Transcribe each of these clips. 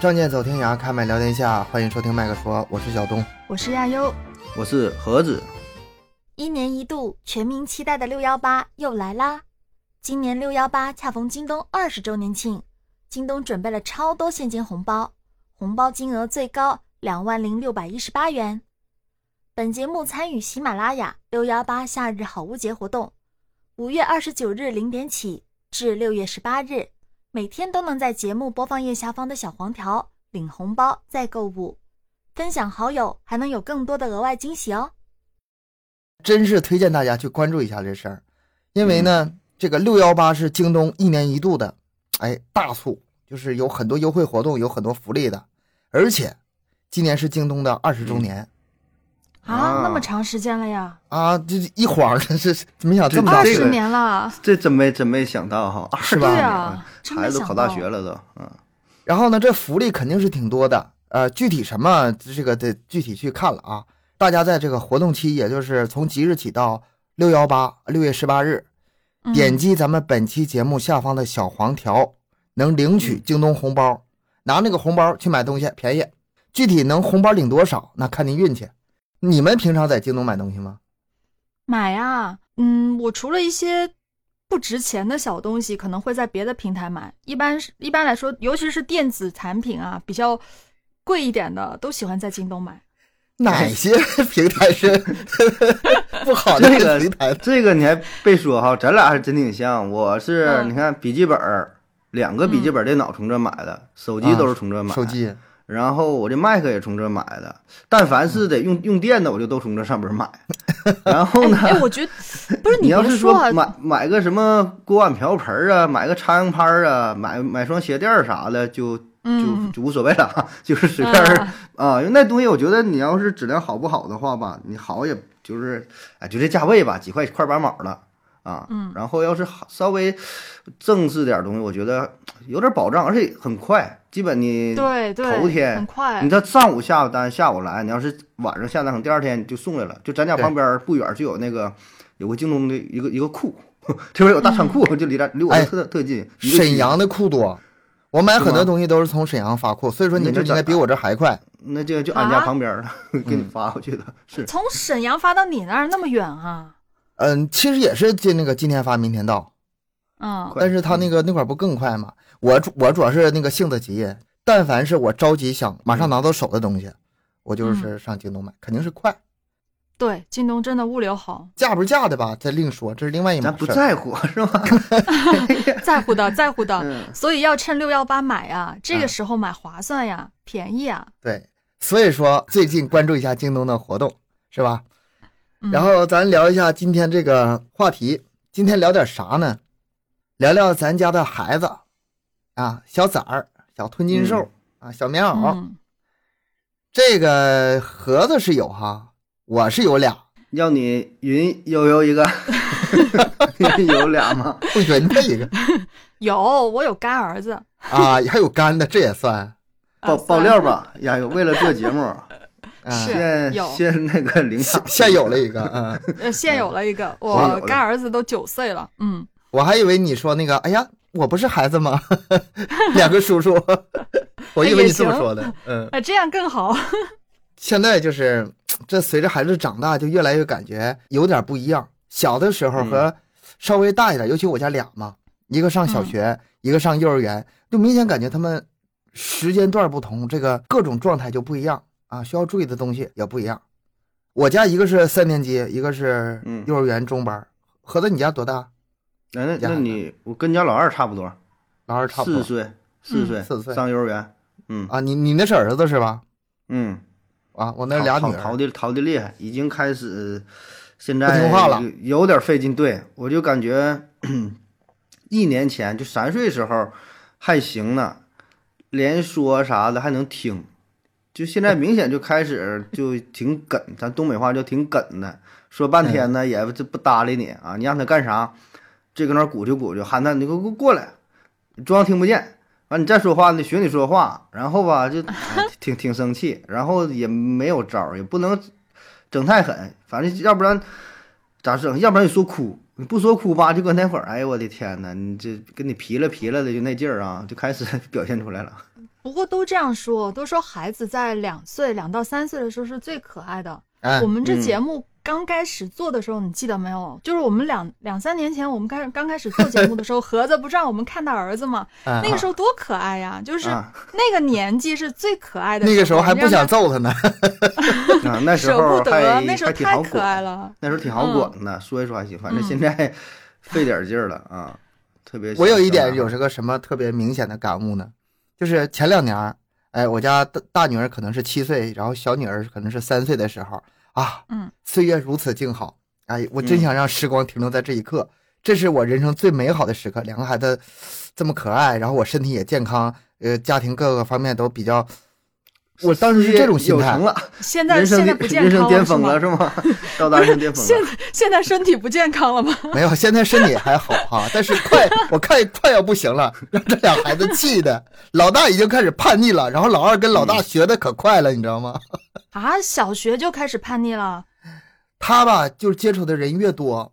仗剑走天涯，开麦聊天下，欢迎收听麦克说，我是小东。我是亚优，我是盒子。一年一度全民期待的六幺八又来啦！今年六幺八恰逢京东二十周年庆，京东准备了超多现金红包，红包金额最高两万零六百一十八元。本节目参与喜马拉雅六幺八夏日好物节活动，五月二十九日零点起至六月十八日，每天都能在节目播放页下方的小黄条领红包再购物，分享好友还能有更多的额外惊喜哦！真是推荐大家去关注一下这事儿，因为呢，这个六幺八是京东一年一度的，哎，大促，就是有很多优惠活动，有很多福利的，而且今年是京东的二十周年。啊，那么长时间了呀！啊，这一晃这是没想这么二十年了，这真没真没想到哈，是吧？对啊，孩子都考大学了都，嗯。然后呢，这福利肯定是挺多的，呃，具体什么这个得具体去看了啊。大家在这个活动期，也就是从即日起到六幺八六月十八日，点击咱们本期节目下方的小黄条，能领取京东红包，拿那个红包去买东西便宜。具体能红包领多少，那看您运气。你们平常在京东买东西吗？买呀，嗯，我除了一些不值钱的小东西，可能会在别的平台买。一般是一般来说，尤其是电子产品啊，比较贵一点的，都喜欢在京东买。哪些平台是 不好的平台？这个你还别说哈，咱俩还真挺像。我是你看笔记本，两个笔记本电脑从这买的，手机都是从这买。手机。然后我这麦克也从这买的，但凡是得用用电的，我就都从这上边买。然后呢？哎，我觉得不是你要是说买买个什么锅碗瓢盆啊，买个插阳拍啊，买买双鞋垫啥的，就就就无所谓了，就是随便啊。因为那东西，我觉得你要是质量好不好的话吧，你好也就是哎，就这价位吧，几块块八毛的。啊，嗯，然后要是稍微正式点东西，我觉得 有点保障，而且很快，基本你对对，头天很快，你这上午下单，下午来，你要是晚上下单，可能第二天就送来了。就咱家旁边不远就有那个有个京东的一个一个库，这边有大仓库，就离咱离我特特近。沈阳的库多，我买很多东西都是从沈阳发库，所以说你这应该比我这还快。那就就俺家旁边了，给你发过去的，是从沈阳发到你那儿那么远啊？嗯，其实也是今那个今天发明天到，嗯，但是他那个那块不更快吗？我我主要是那个性子急，但凡是我着急想马上拿到手的东西，我就是上京东买，肯定是快。对，京东真的物流好，价不是价的吧？再另说，这是另外一码事。咱不在乎是吧？在乎的，在乎的。所以要趁六幺八买呀，这个时候买划算呀，便宜啊。对，所以说最近关注一下京东的活动，是吧？然后咱聊一下今天这个话题。今天聊点啥呢？聊聊咱家的孩子啊，小崽儿、小吞金兽啊，小棉袄。这个盒子是有哈，我是有俩。要你云悠悠一个，有俩吗？不云的一个。有，我有干儿子啊，还有干的，这也算爆爆料吧？呀，为了做节目。现现那个领现现 有了一个，嗯，现有了一个，我干儿子都九岁了，嗯，我还以为你说那个，哎呀，我不是孩子吗？两个叔叔，我以为你这么说的，嗯，啊，这样更好。现在就是这随着孩子长大，就越来越感觉有点不一样。小的时候和稍微大一点，尤其我家俩嘛，一个上小学，一个上幼儿园，就明显感觉他们时间段不同，这个各种状态就不一样。啊，需要注意的东西也不一样。我家一个是三年级，一个是幼儿园中班。合着，你家多大？那那那你我跟家老二差不多，老二差不多四岁，四岁，四岁上幼儿园。嗯啊，你你那是儿子是吧？嗯，啊，我那俩女儿逃的逃的厉害，已经开始现在不听话了，有点费劲。对我就感觉一年前就三岁时候还行呢，连说啥的还能听。就现在明显就开始就挺梗，咱东北话叫挺梗的，说半天呢也就不搭理你啊，你让他干啥，这搁那鼓啾鼓就，喊他你给我过来，装听不见，完你再说话呢学你说话，然后吧就 挺挺生气，然后也没有招，也不能整太狠，反正要不然咋整？要不然你说哭，你不说哭吧，就搁那会儿，哎呦我的天呐，你这跟你皮了皮了的就那劲儿啊，就开始表现出来了。不过都这样说，都说孩子在两岁、两到三岁的时候是最可爱的。哎我，们这嗯节目刚开始做的时候，你记得没有？就是我们两两三年前，我们开始刚开始做节目的时候，盒子不是让我们看他儿子吗？哎那个时候多可爱呀！就是啊那个年纪是最可爱的那个时候还不想揍他呢。啊，那时舍候不还得，那时候太可爱，了。那时候挺好管的，说一说还行，反正嗯现在费点劲儿了啊，特别。我有一点有这个什么特别明显的感悟呢，就是前两年儿，哎，我家大大女儿可能是七岁，然后小女儿可能是三岁的时候啊，嗯，岁月如此静好，哎，我真嗯想让时光停留在这一刻，这是我人生最美好的时刻。两个孩子这么可爱，然后我身体也健康，呃，家庭各个方面都比较，我当时是这种心态成，了，现在人生现在不健人生康了是吗巅峰了？是吗？到达人生巅峰 现了。现在身体不健康了吗？没有，现在身体还好哈，但是快，我看快要不行了，让这俩孩子气的，老大已经开始叛逆了，然后老二跟老大学的可快了，你知道吗？啊，小学就开始叛逆了。他吧，就是接触的人越多，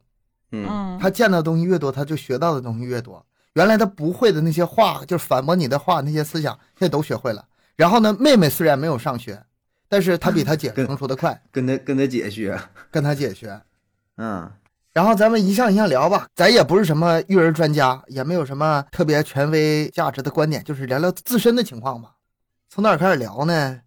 他见到的东西越多，他就学到的东西越多。原来他不会的那些话，就是反驳你的话，那些思想，现在都学会了。然后呢，妹妹虽然没有上学，但是她比她姐对成熟的快，跟她跟她姐学，跟她姐学。嗯然后咱们一项一项聊吧，咱也不是什么育儿专家，也没有什么特别权威价值的观点，就是聊聊自身的情况吧。从哪儿开始聊呢？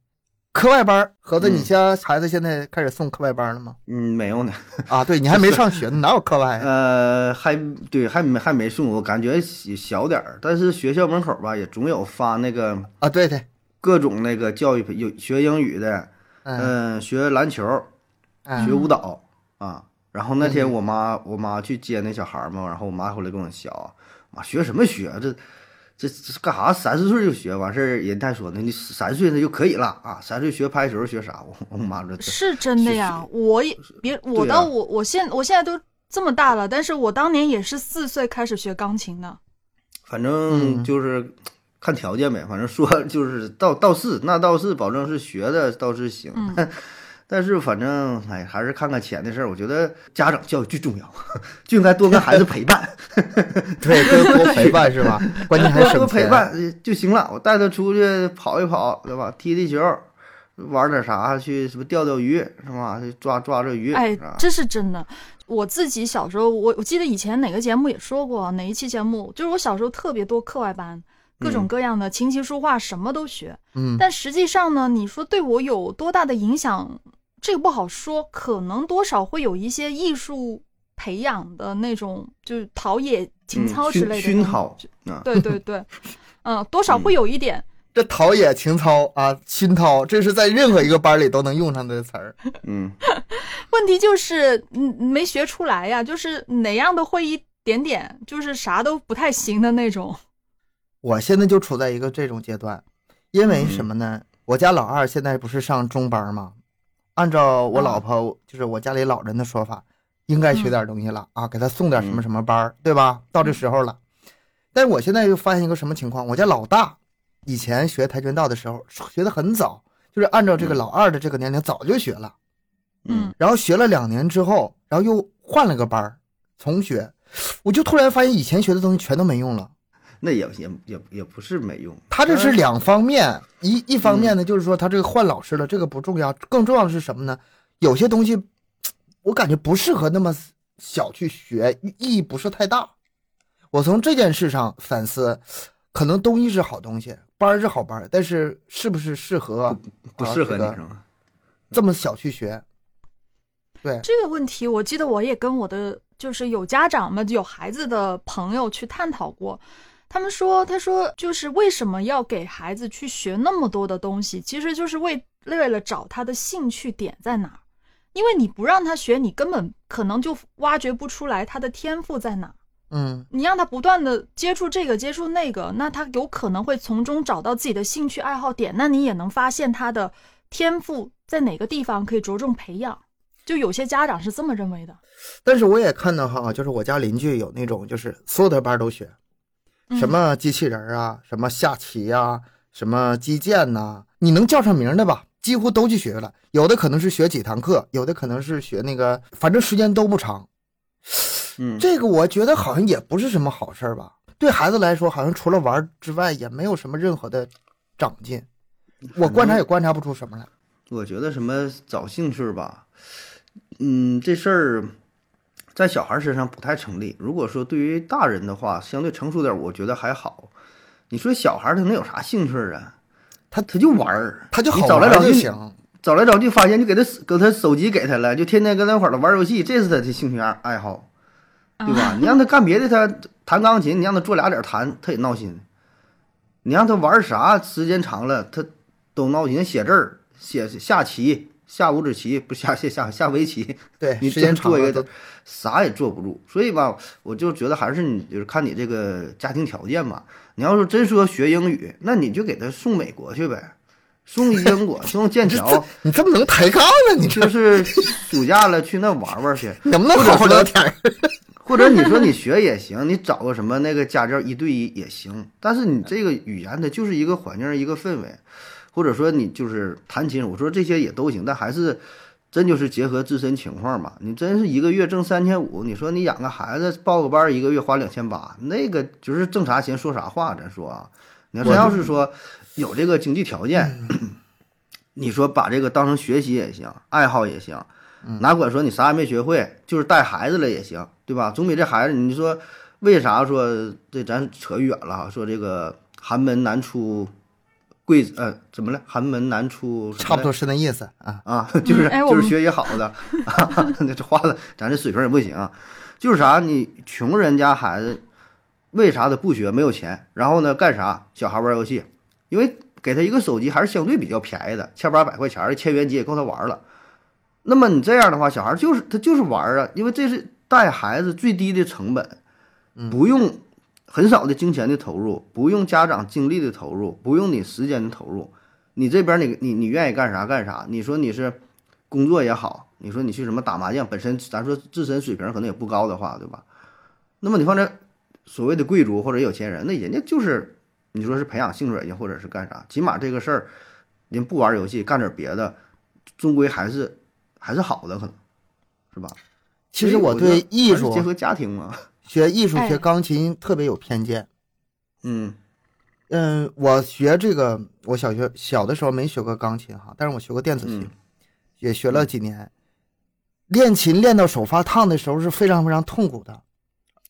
课外班儿，盒子，嗯你家孩子现在开始送课外班了吗？嗯，没有呢。啊，对你还没上学呢，哪有课外啊？呃，还对，还没还没送，我感觉小小点儿，但是学校门口吧也总有发那个啊，对对，各种那个教育培，有学英语的，嗯，嗯、学篮球，嗯学舞蹈啊。然后那天嗯我妈我妈去接那小孩儿嘛，然后我妈回来跟我笑啊，妈学什么学？这这这干啥？三四岁就学完事儿，人家说呢，你三岁那就可以了啊，三岁学拍球学啥？我 我妈说是真的呀，我也别我到我我现我现在都这么大了，但是我当年也是四岁开始学钢琴的。反正嗯就是看条件呗，反正说 就是倒倒是那倒是保证是学的倒是行，嗯 但是反正哎还是看看钱的事儿。我觉得家长教育最重要，就应该多跟孩子陪伴，对，多多陪伴是吧？关键还多省。多陪伴呃就行了。我带他出去跑一跑，对吧？踢踢球，玩点啥去什么钓钓鱼是吧？去抓抓抓鱼，哎，这是真的。我自己小时候，我我记得以前哪个节目也说过，哪一期节目就是我小时候特别多课外班，各种嗯各样的琴棋书画什么都学。嗯，但实际上呢，你说对我有多大的影响，这个不好说，可能多少会有一些艺术培养的那种，就是陶冶情嗯操之类的熏熏陶啊，对对对，嗯，多少会有一点。这陶冶情操啊，熏陶，这是在任何一个班里都能用上的词儿。嗯 问题就是，嗯，没学出来呀，就是哪样都会一点点，就是啥都不太行的那种。我现在就处在一个这种阶段，因为什么呢？我家老二现在不是上中班吗？按照我老婆，就是我家里老人的说法，应该学点东西了、啊，给他送点什么什么班儿，对吧？到这时候了。但是我现在又发现一个什么情况？我家老大以前学跆拳道的时候学的很早，就是按照这个老二的这个年龄早就学了，嗯然后学了两年之后，然后又换了个班儿重学，我就突然发现以前学的东西全都没用了。那也也也也不是没用，他这是两方面，一一方面呢，就是说他这个换老师了，这个不重要，更重要的是什么呢？有些东西我感觉不适合那么小去学，意义不是太大。我从这件事上反思，可能东西是好东西，班是好班，但是是不是适合不适合你啊这个是吗？这么小去学？对，这个问题，我记得我也跟我的就是有家长们、有孩子的朋友去探讨过。他们说，他说就是为什么要给孩子去学那么多的东西，其实就是为为了找他的兴趣点在哪儿。因为你不让他学，你根本可能就挖掘不出来他的天赋在哪儿。嗯，你让他不断的接触这个接触那个，那他有可能会从中找到自己的兴趣爱好点，那你也能发现他的天赋在哪个地方可以着重培养。就有些家长是这么认为的。但是我也看到哈，就是我家邻居有那种，就是所有的班都学，嗯什么机器人儿啊，什么下棋呀、什么击剑呐、你能叫上名的吧，几乎都去学了。有的可能是学几堂课，有的可能是学那个，反正时间都不长。嗯，这个我觉得好像也不是什么好事儿吧。对孩子来说，好像除了玩之外，也没有什么任何的长进。我观察也观察不出什么来。我觉得什么找兴趣吧，嗯，这事儿在小孩身上不太成立。如果说对于大人的话，相对成熟点儿，我觉得还好。你说小孩儿他能有啥兴趣啊？他他就玩儿，他就好玩找来找去就行。找来找去发现就给他给他手机给他了，就天天跟那块儿玩游戏，这是他的兴趣爱好，对吧？你让他干别的，他弹钢琴，你让他做俩点儿弹，他也闹心。你让他玩啥，时间长了他都闹心。写字儿、写下棋、下五子棋，不下下下下围棋，对，你时间长了都啥也坐不住。所以吧，我就觉得还是你就是看你这个家庭条件吧。你要是真说学英语，那你就给他送美国去呗，送英国，送剑 桥。你这么能抬杠呢？你这就是暑假了去那玩玩去，能不能好好聊天？或者你说你学也行，你找个什么那个家教一对一也行。但是你这个语言它就是一个环境一个氛围，或者说你就是弹琴，我说这些也都行，但还是真就是结合自身情况嘛。你真是一个月挣三千五，你说你养个孩子报个班儿一个月花两千八，那个就是挣啥钱说啥话。咱说啊，你要真要是说有这个经济条件，你说把这个当成学习也行，爱好也行。哪管说你啥也没学会，就是带孩子了也行，对吧？总比这孩子，你说为啥说这咱扯远了哈？说这个寒门难出贵子，呃，怎么了？寒门难出差不多是那意思啊。啊，就是哎就是学习好的，那这话的咱这水平也不行啊。就是啥，你穷人家孩子为啥他不学？没有钱，然后呢干啥？小孩玩游戏，因为给他一个手机还是相对比较便宜的，千八百块钱的千元机也够他玩了。那么你这样的话，小孩就是他就是玩啊，因为这是带孩子最低的成本，不用很少的金钱的投入，不用家长精力的投入，不用你时间的投入，你这边你你你愿意干啥干啥。你说你是工作也好，你说你去什么打麻将，本身咱说自身水平可能也不高的话，对吧？那么你放这所谓的贵族或者有钱人，那人家就是你说是培养兴趣也行，或者是干啥，起码这个事儿人不玩游戏，干点别的，终归还是还是好的，可能是吧？其实我对艺术结合家庭嘛，学艺术哎学钢琴特别有偏见。嗯嗯，我学这个，我小学小的时候没学过钢琴哈，但是我学过电子琴，嗯也学了几年。练琴练到手发烫的时候是非常非常痛苦的，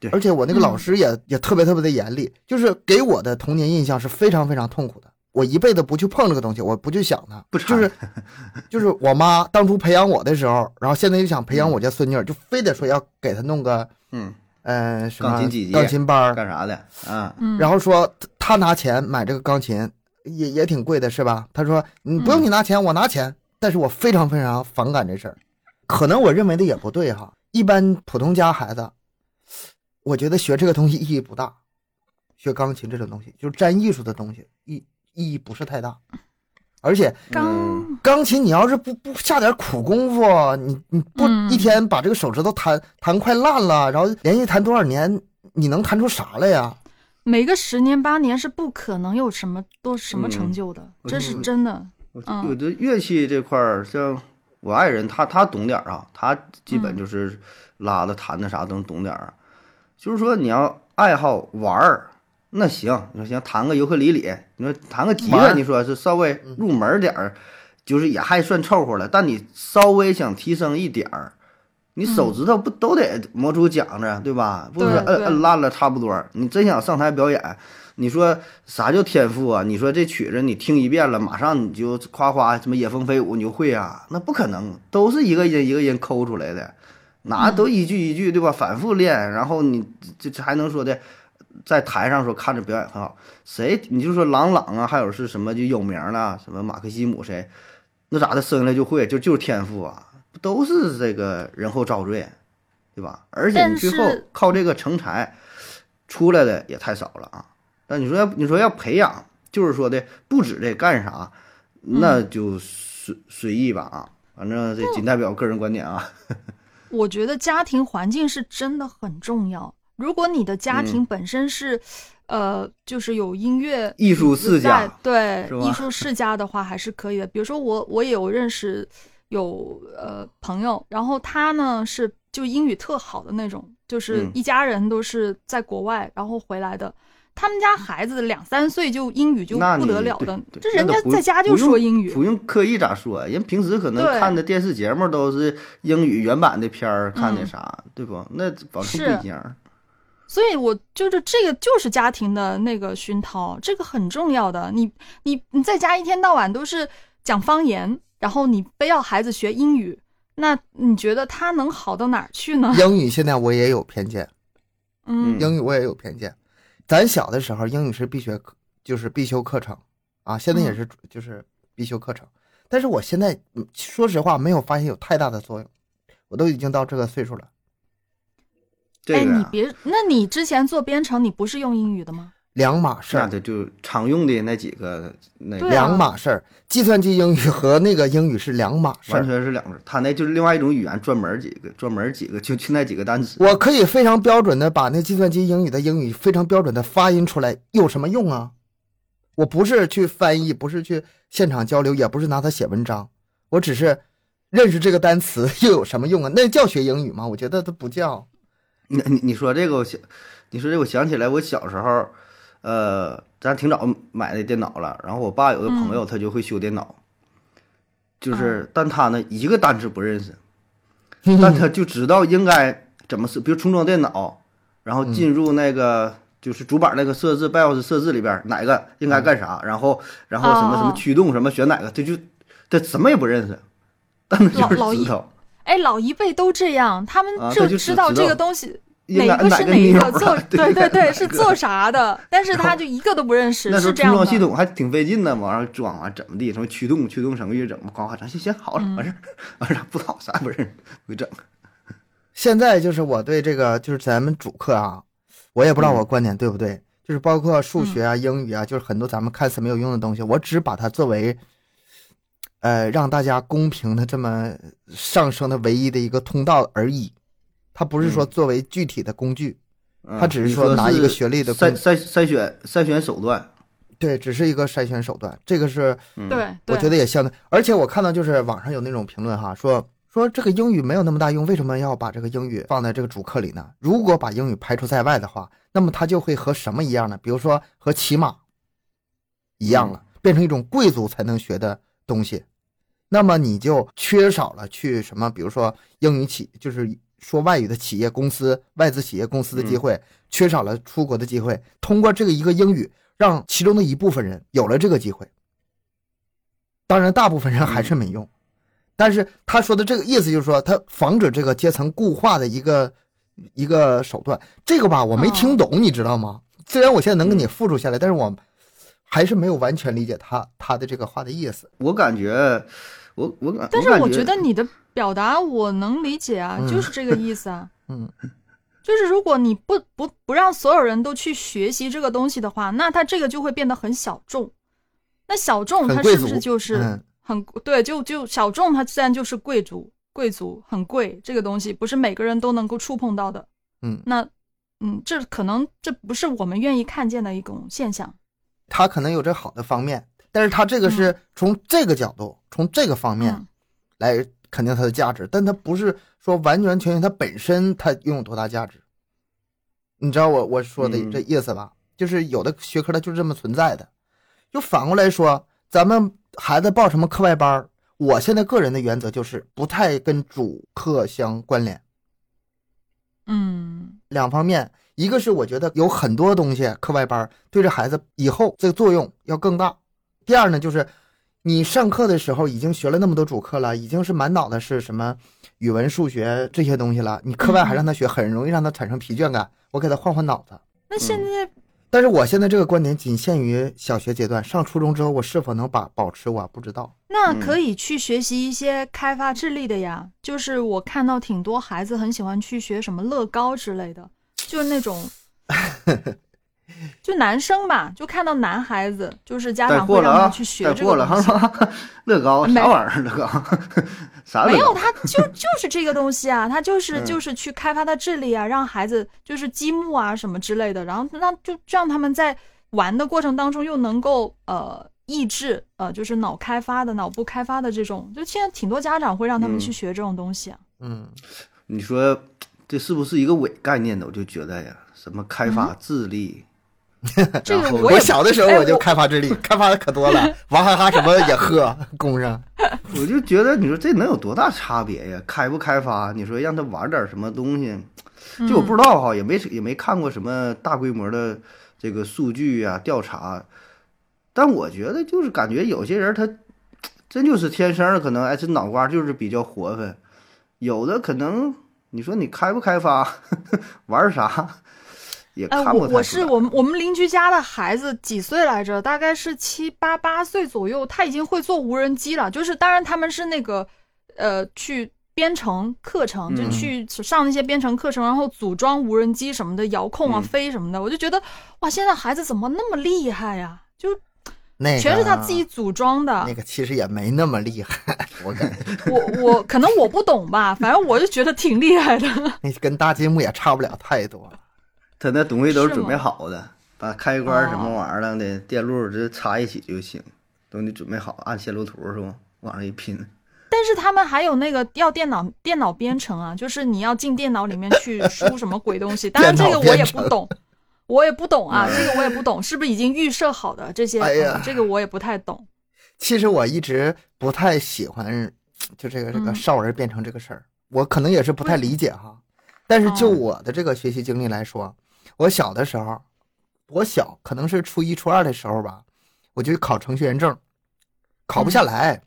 对而且我那个老嗯师也、也特别特别的严厉，就是给我的童年印象是非常非常痛苦的。我一辈子不去碰这个东西，我不去想它，不就是 就是我妈当初培养我的时候，然后现在又想培养我家孙女儿，就非得说要给她弄个嗯，呃什么钢琴几级钢琴班儿，干啥的啊？嗯，然后说他拿钱买这个钢琴也也挺贵的，是吧？他说你不用你拿钱，我拿钱。但是我非常非常反感这事儿，可能我认为的也不对哈。一般普通家孩子，我觉得学这个东西意义不大，学钢琴这种东西就是沾艺术的东西，意意义不是太大。而且钢钢琴你要是不不下点苦功夫，你你不嗯一天把这个手指头弹弹快烂了，然后连续弹多少年，你能弹出啥来呀？每个十年八年是不可能有什么多什么嗯成就的，我这是真的。有的乐器这块儿，像我爱人，他他懂点儿啊，他基本嗯就是拉的、弹的啥都能懂点儿啊。就是说你要爱好玩儿，那行，你说行弹个尤克里里，你说弹个吉他，你说是稍微入门点儿，就是也还算凑合了。但你稍微想提升一点儿，你手指头不都得磨出茧子，对吧？不是摁摁烂了差不多。你真想上台表演，你说啥叫天赋啊？你说这曲子你听一遍了，马上你就夸夸什么野蜂飞舞你就会啊？那不可能，都是一个人一个人抠出来的，哪都一句一句对吧？反复练，然后你这这还能说的，在台上说看着表演很好，谁你就说朗朗啊，还有是什么就有名了，什么马克西姆谁，那咋的生下来就会，就就是天赋啊，不都是这个人后遭罪，对吧？而且你最后靠这个成才出来的也太少了啊。但你说要你说要培养，就是说的不止这干啥，那就随随意吧啊。反正这仅代表个人观点啊。我觉得家庭环境是真的很重要。如果你的家庭嗯本身是，呃，就是有音乐艺术世家对艺术世家的话，还是可以的。比如说我，我也有认识有呃朋友，然后他呢是就英语特好的那种，就是嗯一家人都是在国外然后回来的。他们家孩子两三岁就英语就不得了的这人家在家就说英语不。用刻意咋说，人平时可能看的电视节目都是英语原版的片儿，看的嗯啥，对不？那完全是不一样。所以我就是这个就是家庭的那个熏陶，这个很重要的。你你你在家一天到晚都是讲方言，然后你非要孩子学英语，那你觉得他能好到哪儿去呢？英语现在我也有偏见，嗯英语我也有偏见。咱小的时候，英语是必学课，就是必修课程啊，现在也是就是必修课程。但是我现在嗯说实话，没有发现有太大的作用。我都已经到这个岁数了，哎，这个呀你别，那你之前做编程，你不是用英语的吗？两码事儿，那的就常用的那几个那两码事儿。计算机英语和那个英语是两码事完。全是两个，他那就是另外一种语言，专门几个，专门几个，就就那几个单词。我可以非常标准的把那计算机英语的英语非常标准的发音出来，有什么用啊？我不是去翻译，不是去现场交流，也不是拿它写文章，我只是认识这个单词，又有什么用啊？那叫学英语吗？我觉得它不叫。你你你说这个，我想，你说这个，我想起来，我小时候，呃，咱挺早买的电脑了，然后我爸有个朋友，他就会修电脑，就是，但他呢一个单词不认识，但他就知道应该怎么是，比如重装电脑，然后进入那个。就是主板那个设置，BIOS 设置里边哪个应该干啥，然后然后什么什么哦。驱动什么选哪个，他就他什么也不认识，但是就是知道哎，老一辈都这样，他们就知道这个东西 哪个是哪一个做，对对对是做啥的，但是他就一个都不认识，那是这样装系统还挺费劲的嘛，完了装啊怎么地，什么驱动驱动程序怎么咣咣整，行行好了，完事儿完事儿不好啥也不认识，会整。现在就是我对这个就是咱们主课啊，我也不知道我观点对不对，就是包括数学啊、英语啊，就是很多咱们看似没有用的东西，我只把它作为，呃，让大家公平的这么上升的唯一的一个通道而已。它不是说作为具体的工具，嗯他只是说拿一个学历的筛筛筛选筛选手段，对，只是一个筛选手段。这个是嗯，对，我觉得得也相当，而且我看到就是网上有那种评论哈，说说这个英语没有那么大用，为什么要把这个英语放在这个主课里呢？如果把英语排除在外的话，那么它就会和什么一样呢？比如说和骑马一样了，变成一种贵族才能学的东西，那么你就缺少了去什么，比如说英语企，就是说外语的企业公司、外资企业公司的机会，缺少了出国的机会。通过这个一个英语，让其中的一部分人有了这个机会。当然，大部分人还是没用。但是他说的这个意思就是说，他防止这个阶层固化的一个一个手段。这个吧，我没听懂，你知道吗？虽然我现在能给你复述下来，但是我还是没有完全理解他他的这个话的意思。我感觉我我感，但是我觉觉得你的表达我能理解啊，嗯就是这个意思啊。嗯，就是如果你不不不让所有人都去学习这个东西的话，那他这个就会变得很小众。那小众它是不是就是嗯很、对？就就小众它自然就是贵族，贵族很贵，这个东西不是每个人都能够触碰到的。嗯，那嗯，这可能这不是我们愿意看见的一种现象。他可能有这好的方面，但是他这个是从这个角度，从这个方面嗯来肯定它的价值，但它不是说完完全全它本身它拥有多大价值。你知道我我说的嗯这意思吧？就是有的学科它就是这么存在的。就反过来说，咱们孩子报什么课外班儿我现在个人的原则就是不太跟主课相关联。嗯两方面，一个是我觉得有很多东西课外班儿对这孩子以后这个作用要更大。第二呢，就是你上课的时候已经学了那么多主课了，已经是满脑子是什么语文、数学这些东西了，你课外还让他学，很容易让他产生疲倦感。我给他换换脑子。那现在但是我现在这个观点仅限于小学阶段，上初中之后我是否能把保持，我不知道。那嗯可以去学习一些开发智力的呀。就是我看到挺多孩子很喜欢去学什么乐高之类的，就是那种，就男生吧，就看到男孩子，就是家长会让他去学这个东西。哈，乐高啥玩意儿？乐高 啥乐没有，他就就是这个东西啊，他就是嗯就是去开发他智力啊，让孩子就是积木啊什么之类的，然后让就让他们在玩的过程当中又能够呃抑制呃就是脑开发的脑部开发的这种，就现在挺多家长会让他们嗯去学这种东西啊。嗯，你说这是不是一个伪概念呢？我就觉得呀，什么开发智力，然后这个我小的时候我就开发智力，开发的可多了，娃哈哈什么也喝 供上。我就觉得，你说这能有多大差别呀？开不开发？你说让他玩点什么东西，就我不知道哈，也没也没看过什么大规模的这个数据啊调查，但我觉得就是感觉有些人他真就是天生的可能哎，这脑瓜就是比较活泛，有的可能你说你开不开发，玩啥也哎，看不我太出来我是我们我们邻居家的孩子几岁来着？大概是七八八岁左右，他已经会做无人机了。就是当然他们是那个呃去编程课程，就嗯去上那些编程课程，然后组装无人机什么的，遥控啊、嗯飞什么的。我就觉得哇，现在孩子怎么那么厉害呀？就那个全是他自己组装的。那个其实也没那么厉害，我感觉 我我可能我不懂吧，反正我就觉得挺厉害的。那跟搭积木也差不了太多。他那东西都是是准备好的，把开关什么哦玩意儿的电路直接插一起就行，都你准备好，按线路图是吧？往上一拼，但是他们还有那个要电脑电脑编程啊，就是你要进电脑里面去输什么鬼东西。当然这个我也不懂，我也不懂啊，这个我也不懂，是不是已经预设好的这些？哎呀嗯这个我也不太懂。其实我一直不太喜欢，就这个这个嗯少儿变成这个事儿，我可能也是不太理解哈。但是就哦我的这个学习经历来说，我小的时候，我小可能是初一初二的时候吧，我就考程序员证，考不下来。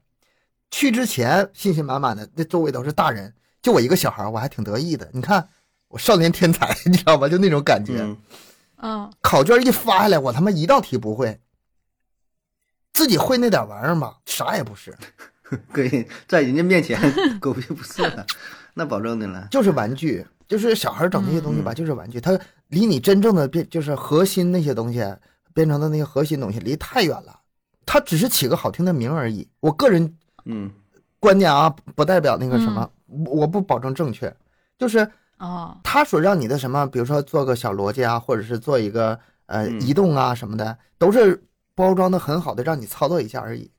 去之前信心满满的，那周围都是大人，就我一个小孩，我还挺得意的。你看我少年天才，你知道吧？就那种感觉。嗯，嗯，考卷一发下来，我他妈一道题不会，自己会那点玩意儿吧，啥也不是，跟人在人家面前狗屁不是了，那保证的了。就是玩具，就是小孩整那些东西吧，嗯就是玩具，它离你真正的变就是核心那些东西编程的那些核心东西离太远了，它只是起个好听的名而已。我个人嗯。观点啊，不代表那个什么，我不保证正确，就是哦，他所让你的什么，比如说做个小逻辑啊，或者是做一个呃嗯移动啊什么的，都是包装的很好的，让你操作一下而已，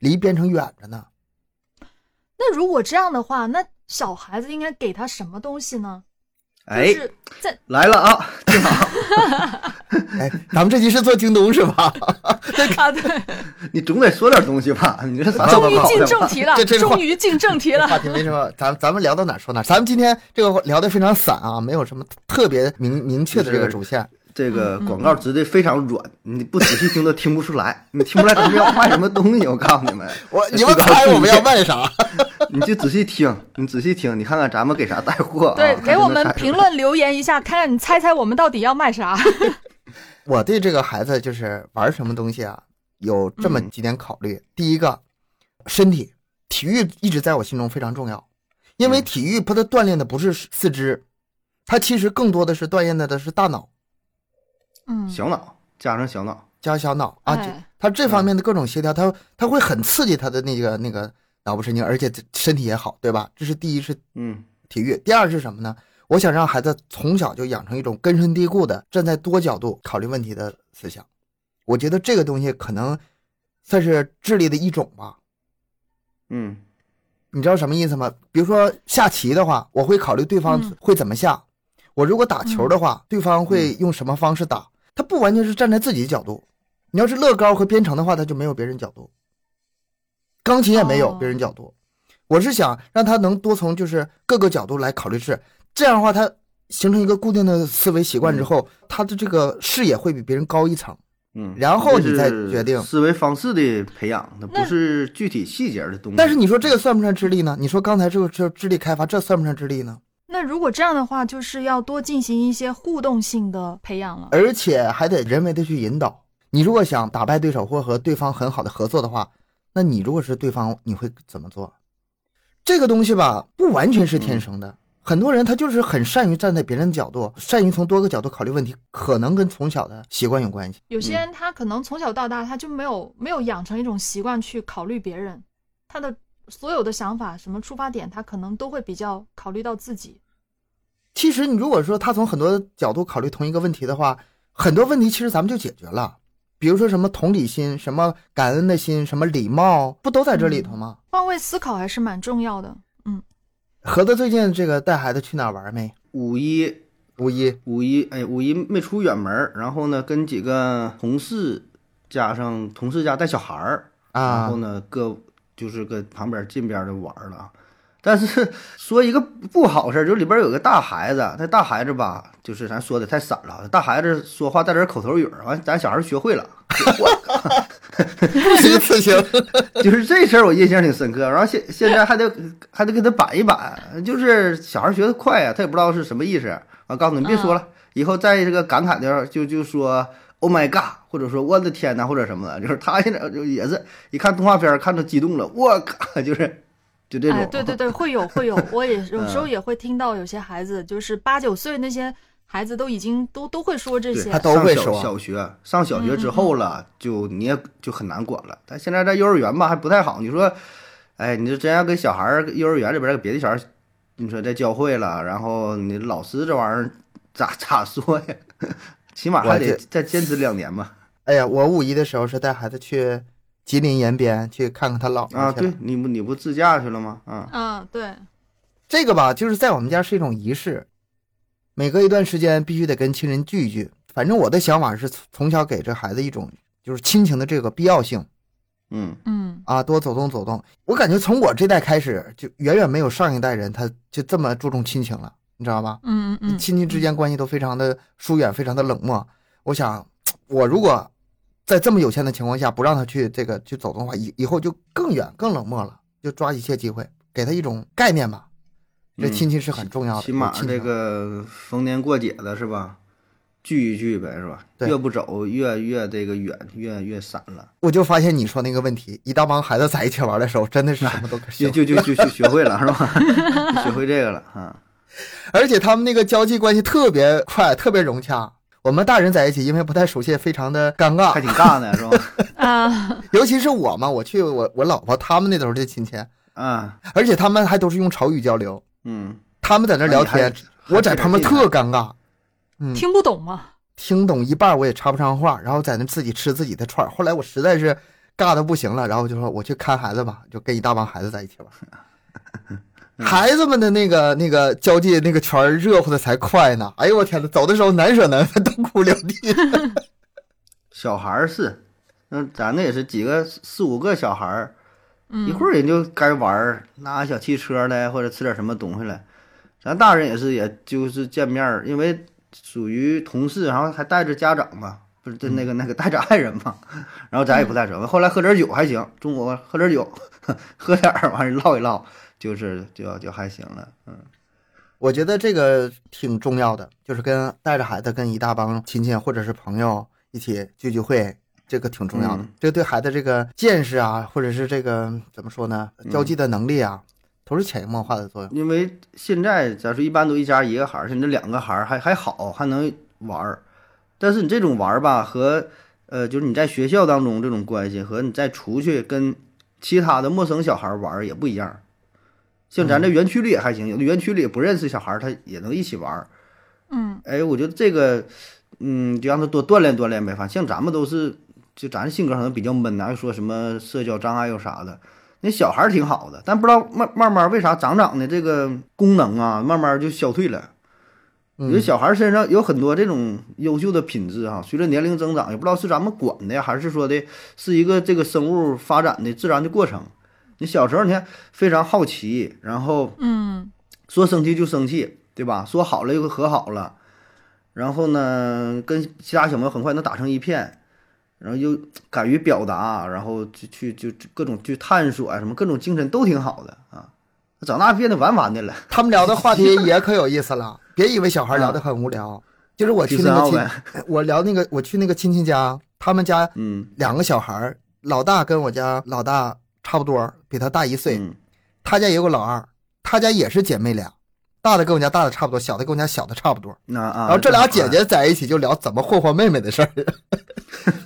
离编程远着呢。那如果这样的话，那小孩子应该给他什么东西呢？就哎，是在来了啊，正好，哎，咱们这期是做京东是吧？啊，对，你总得说点东西吧？你这终于进正题了这，这终于进正题了。话题没什么，咱咱们聊到哪说哪。咱们今天这个聊的非常散啊，没有什么特别明明确的这个主线。这个广告植的非常软，你不仔细听都听不出来，你听不出来他们要卖什么东西。我告诉你们，我你们猜我们要卖啥？你就仔细听，你仔细听，你看看咱们给啥带货啊？对，给我们评。论留言一下，看看你猜猜我们到底要卖啥。我对这个孩子就是玩什么东西啊，有这么嗯几点考虑。第一个，身体，体育一直在我心中非常重要，因为嗯体育它的锻炼的不是四肢，它其实更多的是锻炼的的是大脑嗯，小脑加上小脑，加小脑啊，哎这它这方面的各种协调，他他会很刺激他的那个那个脑部神经，而且身体也好，对吧？这是第一是嗯体育，第二是什么呢？我想让孩子从小就养成一种根深蒂固的站在多角度考虑问题的思想。我觉得这个东西可能算是智力的一种吧。嗯你知道什么意思吗？比如说下棋的话，我会考虑对方嗯会怎么下；我如果打球的话，对方会用什么方式打。他不完全是站在自己的角度。你要是乐高和编程的话，他就没有别人角度。钢琴也没有哦别人角度。我是想让他能多从就是各个角度来考虑事，这样的话，他形成一个固定的思维习惯之后，他的这个视野会比别人高一层。嗯，然后你再决定思维方式的培养，那不是具体细节的东西。但是你说这个算不算智力呢？你说刚才这个这智力开发，这算不算智力呢？那如果这样的话，就是要多进行一些互动性的培养了。而且还得人为的去引导。你如果想打败对手或和对方很好的合作的话，那你如果是对方，你会怎么做？这个东西吧，不完全是天生的。很多人他就是很善于站在别人的角度，善于从多个角度考虑问题，可能跟从小的习惯有关系。有些人他可能从小到大他就没有没有养成一种习惯去考虑别人，他的所有的想法什么出发点，他可能都会比较考虑到自己。其实你如果说他从很多角度考虑同一个问题的话，很多问题其实咱们就解决了。比如说什么同理心、什么感恩的心、什么礼貌，不都在这里头吗？换位思考还是蛮重要的。嗯，盒子最近这个带孩子去哪儿玩没？五一五一五一哎，五一没出远门，然后呢，跟几个同事加上同事家带小孩儿，然啊后，呢，各就是搁旁边近边儿就玩儿了啊。但是 说一个不好事儿，就里边儿有个大孩子，那大孩子吧，就是咱说的太散了，大孩子说话带点儿口头语儿，完咱小孩儿学会了，不虚此行。就是这事儿我印象挺深刻。然后现现在还得还得给他板一板，就是小孩儿学的快呀、他也不知道是什么意思。完告诉你别说了，以后在这个感慨的时候就就说 “Oh my God”，或者说“我的天呐”或者什么的。就是他现在就也是一看动画片看着激动了，我靠，就是就这种。哎，对对对，会有会有，我也 有时候也会听到有些孩子，就是八九岁那些孩子都已经都都会说这些他。都会上小说小学上小学之后了，就你也就很难管了。但现在在幼儿园吧还不太好。你说，哎，你说真要跟小孩儿幼儿园里边儿给别的小孩儿，你说再教会了，然后你老师这玩意儿咋咋说呀？起码还得再坚持两年吧。哎呀，我五一的时候是带孩子去吉林延边去看看他姥啊，对，你不你不自驾去了吗？啊，嗯，对，这个吧，就是在我们家是一种仪式，每隔一段时间必须得跟亲人聚一聚。反正我的想法是从从小给这孩子一种就是亲情的这个必要性嗯嗯啊，多走动走动。我感觉从我这代开始，就远远没有上一代人他就这么注重亲情了，你知道吧？嗯嗯嗯，亲戚之间关系都非常的疏远，非常的冷漠。我想，我如果在这么有限的情况下不让他去这个去走动的话，以以后就更远更冷漠了。就抓一切机会，给他一种概念吧。这嗯亲戚是很重要的，起码这有亲情个逢年过节的是吧？聚一聚呗，是吧？对越不走越越这个远，越越散了。我就发现你说那个问题，一大帮孩子在一起玩的时候，真的是什么都可就。就就就学学会了是吧？学会这个了啊。而且他们那个交际关系特别快，特别融洽。我们大人在一起，因为不太熟悉，非常的尴尬还。挺尬呢，是吧？啊，尤其是我嘛，我去我我老婆他们那头的亲戚，啊，而且他们还都是用潮语交流，嗯，他们在那聊天，我在旁边特尴尬。嗯，听不懂吗。听懂一半我也插不上话，然后在那自己吃自己的串。后来我实在是尬的不行了，然后就说我去看孩子吧，就跟一大帮孩子在一起玩。孩子们的那个那个交际那个圈儿热乎的才快呢。哎呦我天呐，走的时候难舍难分，痛哭流涕。小孩儿是，那，咱那也是几个四五个小孩儿，嗯，一会儿人就该玩儿，拿小汽车来或者吃点什么东西来。咱大人也是，也就是见面儿，因为属于同事，然后还带着家长嘛，不是就那个 那个带着爱人嘛，然后咱也不带什么。后来喝点酒还行，中午喝点酒，喝点儿完事唠一唠，就是就就还行了。嗯我觉得这个挺重要的，就是跟带着孩子跟一大帮亲戚或者是朋友一起聚聚会，这个挺重要的。嗯这个对孩子这个见识啊，或者是这个怎么说呢，交际的能力啊，都是潜移默化的作用。因为现在咱说一般都一家一个孩儿，甚至两个孩儿还还好，还能玩儿。但是你这种玩儿吧，和呃，就是你在学校当中这种关系，和你再出去跟其他的陌生小孩儿玩儿也不一样。像咱这园区里也还行，有的园区里不认识小孩儿，他也能一起玩儿。嗯哎，我觉得这个，嗯，就让他多锻炼锻炼呗。反正像咱们都是，就咱性格可能比较闷呐，又说什么社交障碍又啥的。那小孩儿挺好的，但不知道慢慢慢为啥长长的这个功能啊，慢慢就消退了。有的嗯，小孩儿身上有很多这种优秀的品质哈、随着年龄增长，也不知道是咱们管的呀，还是说的是一个这个生物发展的自然的过程。你小时候你看非常好奇，然后嗯说生气就生气，对吧？说好了又和好了，然后呢，跟其他小朋友很快能打成一片，然后又敢于表达，然后去去就就各种去探索啊，什么各种精神都挺好的啊。长大变得完完的了，他们聊的话题 也可有意思了。别以为小孩聊的很无聊，就是我去那个亲，我聊那个我去那个亲戚家，他们家嗯两个小孩儿，老大跟我家老大差不多，比他大一岁。嗯他家也有个老二，他家也是姐妹俩，大的跟我家大的差不多，小的跟我家小的差不多。然后这俩姐姐在一起就聊怎么霍霍妹妹的事儿。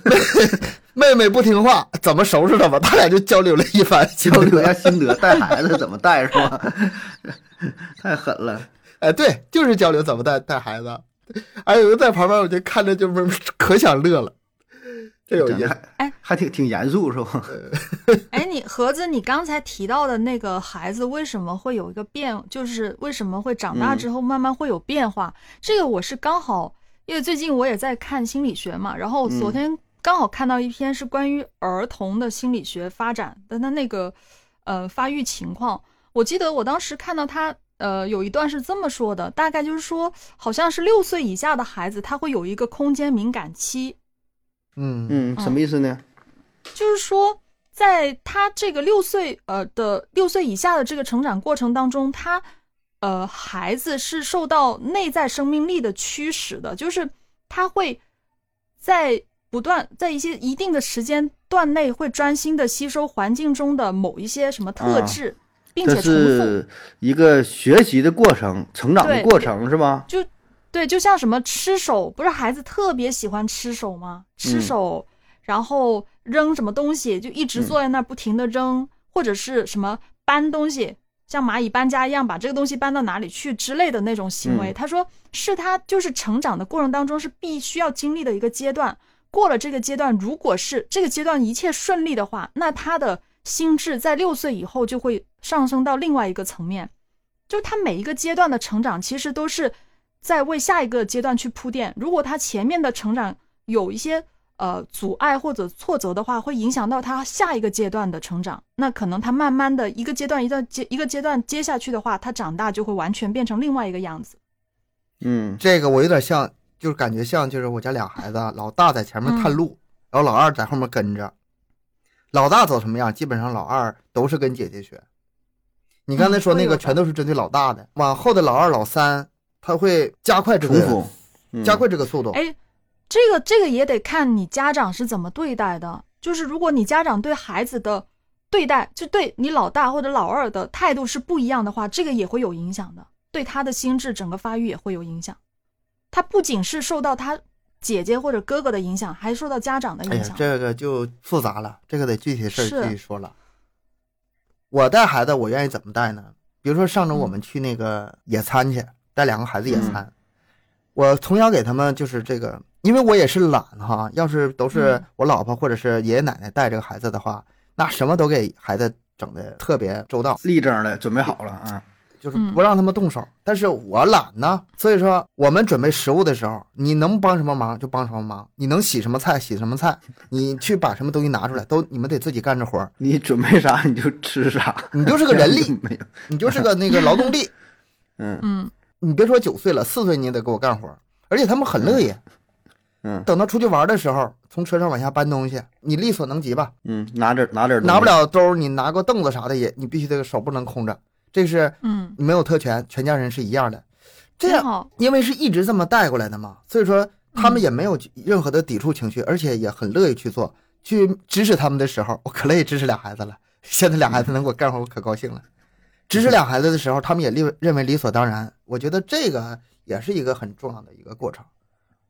妹妹不听话，怎么收拾她吧？他俩就交流了一番，交流一下心得，带孩子怎么带是吧？太狠了，哎，对，就是交流怎么带带孩子。还有一个在旁边，我就看着就是可想乐了。这有严，哎。还还挺挺严肃是吧？哎，你盒子，你刚才提到的那个孩子为什么会有一个变，就是为什么会长大之后慢慢会有变化？这个我是刚好，因为最近我也在看心理学嘛，然后昨天刚好看到一篇是关于儿童的心理学发展的他那个呃发育情况。我记得我当时看到他呃有一段是这么说的，大概就是说，好像是六岁以下的孩子他会有一个空间敏感期。嗯嗯，什么意思呢？就是说，在他这个六岁呃的六岁以下的这个成长过程当中，他呃孩子是受到内在生命力的驱使的，就是他会在不断在一些一定的时间段内会专心的吸收环境中的某一些什么特质，并且这重复。是一个学习的过程，成长的过程是吗？就对，就像什么吃手，不是孩子特别喜欢吃手吗？吃嗯手，然后扔什么东西，就一直嗯坐在那儿不停的扔，或者是什么搬东西，像蚂蚁搬家一样把这个东西搬到哪里去之类的那种行为。嗯他说是他就是成长的过程当中是必须要经历的一个阶段。过了这个阶段，如果是这个阶段一切顺利的话，那他的心智在六岁以后就会上升到另外一个层面。就是他每一个阶段的成长，其实都是在为下一个阶段去铺垫。如果他前面的成长有一些呃阻碍或者挫折的话，会影响到他下一个阶段的成长。那可能他慢慢的一个阶段一段接一个阶段接下去的话，他长大就会完全变成另外一个样子。嗯这个我有点像，就是感觉像，就是我家俩孩子，老大在前面探路，然后老二在后面跟着。老大走什么样，基本上老二都是跟姐姐学。你刚才说那个全都是针对老大的，往后的老二、老三，他会加快这个重复，嗯加快这个速度。哎，这个这个也得看你家长是怎么对待的。就是如果你家长对孩子的对待，就对你老大或者老二的态度是不一样的话，这个也会有影响的，对他的心智整个发育也会有影响。他不仅是受到他姐姐或者哥哥的影响，还受到家长的影响。，这个就复杂了，这个得具体事儿具体说了。我带孩子，我愿意怎么带呢？比如说上周嗯我们去那个野餐去，带两个孩子野餐，我从小给他们就是这个，因为我也是懒哈。要是都是嗯我老婆或者是爷爷奶奶带这个孩子的话，那什么都给孩子整的特别周到，立正的准备好了啊。就是嗯不让他们动手。但是我懒呢，所以说我们准备食物的时候，你能帮什么忙就帮什么忙，你能洗什么菜洗什么菜，你去把什么东西拿出来，都你们得自己干着活儿，你准备啥你就吃啥，你就是个人力，没有。你就是个那个劳动力。嗯 嗯，你别说九岁了，四岁你也得给我干活，而且他们很乐意。嗯等到出去玩的时候，从车上往下搬东西，你力所能及吧？嗯，拿点拿点拿不了兜，你拿个凳子啥的也，你必须得手不能空着，这是嗯，你没有特权，全家人是一样的。这样，因为是一直这么带过来的嘛，所以说他们也没有任何的抵触情绪，而且也很乐意去做。去支持他们的时候，我可乐意支持俩孩子了。现在俩孩子能给我干活，我可高兴了。支持俩孩子的时候，他们也认认为理所当然。我觉得这个也是一个很重要的一个过程。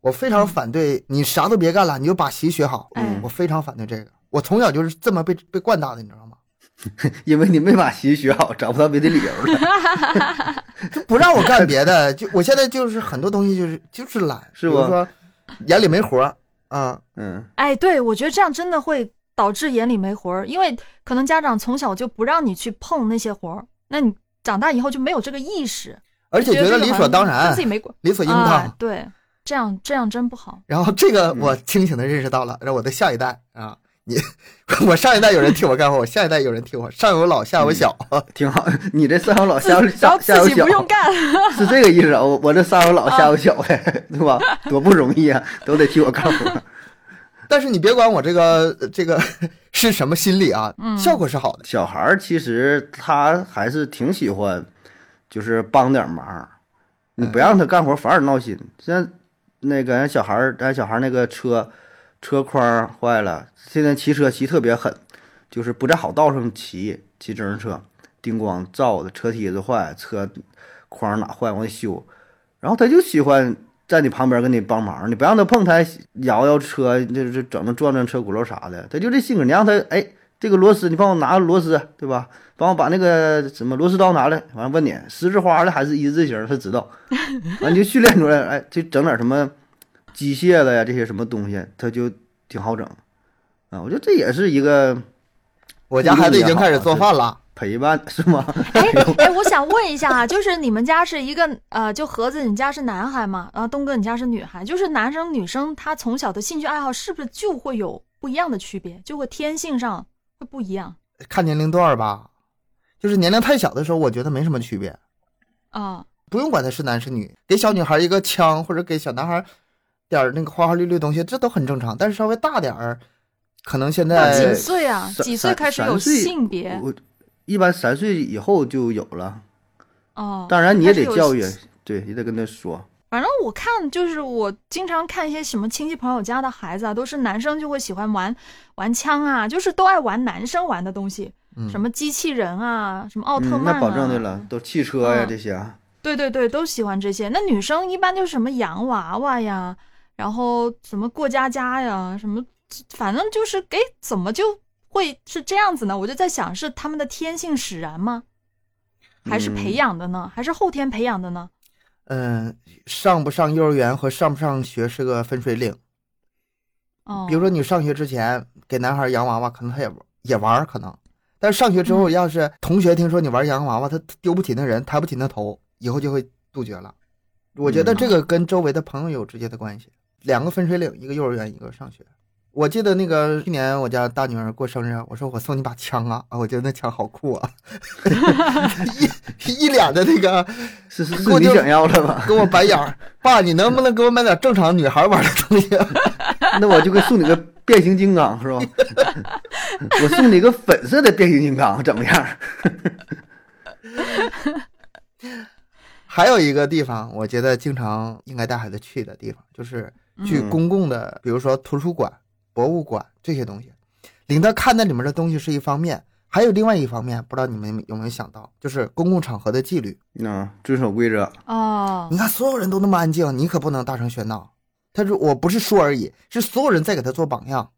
我非常反对你啥都别干了，你就把习学好。嗯我非常反对这个。我从小就是这么被被惯大的，你知道吗？因为你没把习学好，找不到别的理由了。就不让我干别的，就我现在就是很多东西就是就是懒，是不比如说眼里没活儿啊，嗯哎，对，我觉得这样真的会导致眼里没活儿，因为可能家长从小就不让你去碰那些活儿，那你长大以后就没有这个意识，而且觉得理所当然自己，没关，理所应哎当。对，这样这样真不好。然后这个嗯我清醒的认识到了，让我的下一代啊，你我上一代有人替我干活，我下一代有人替我，上有老下有小，挺好。你这上有老下有小下下有小不，用干，是这个意思啊？我我这上有老下有小的，对吧？多不容易啊，都得替我干活。但是你别管我这个这个是什么心理啊，嗯效果是好的。小孩儿其实他还是挺喜欢，就是帮点忙。你不让他干活，反而闹心。像那个人小孩儿，咱小孩儿那个车车筐坏了，现在骑车骑特别狠，就是不在好道上骑，骑自行车，叮咣照的，车梯子坏，车筐哪坏我得修。然后他就喜欢在你旁边给你帮忙，你不让他碰，他还摇摇车，就是整那转转车轱辘啥的，他就这性格。你让他哎，这个螺丝你帮我拿个螺丝，对吧？帮我把那个什么螺丝刀拿来，完了问你十字花的还是一字形，他知道。完你就训练出来，哎，就整点什么机械的呀这些什么东西，他就挺好整。啊，我觉得这也是一个我家孩子已经开始做饭了，陪伴，是吗？哎 哎，我想问一下啊，就是你们家是一个呃，就盒子，你家是男孩嘛？然后东哥你家是女孩，就是男生女生他从小的兴趣爱好是不是就会有不一样的区别，就会天性上会不一样看年龄段吧，就是年龄太小的时候，我觉得没什么区别，啊？不用管他是男是女，给小女孩一个枪或者给小男孩点儿那个花花绿绿的东西，这都很正常。但是稍微大点儿，可能现在几岁啊？几岁开始有性别？我一般三岁以后就有了，哦，当然你也得教育，对，也得跟他说。反正我看就是我经常看一些什么亲戚朋友家的孩子啊，都是男生就会喜欢玩玩枪啊，就是都爱玩男生玩的东西，嗯什么机器人啊，什么奥特嗯，曼、啊那保证的了，都汽车呀嗯这些啊。对对对，都喜欢这些。那女生一般就是什么洋娃娃呀，然后什么过家家呀，什么，反正就是给怎么就会是这样子呢？我就在想，是他们的天性使然吗？还是培嗯养的呢？还是后天培养的呢？嗯，上不上幼儿园和上不上学是个分水岭。哦，比如说你上学之前给男孩洋娃娃，可能他也也玩可能，但是上学之后，嗯要是同学听说你玩洋娃娃，他丢不起那人，抬不起那头，以后就会杜绝了。我觉得嗯这个跟周围的朋友有直接的关系。两个分水岭，一个幼儿园，一个上学。我记得那个去年我家大女儿过生日，我说我送你把枪啊，啊，我觉得那枪好酷啊，一一脸的那个 是是是你想要的吧？给我白眼儿，爸，你能不能给我买点正常女孩玩的东西啊？那我就给送你个变形金刚是吧？我送你个粉色的变形金刚怎么样？还有一个地方，我觉得经常应该带孩子去的地方，就是去嗯公共的，比如说图书馆、博物馆这些东西，领他看那里面的东西是一方面，还有另外一方面，不知道你们有没有想到，就是公共场合的纪律。嗯，遵守规则。哦你看所有人都那么安静，你可不能大声喧闹。他说我不是说而已，是所有人在给他做榜样。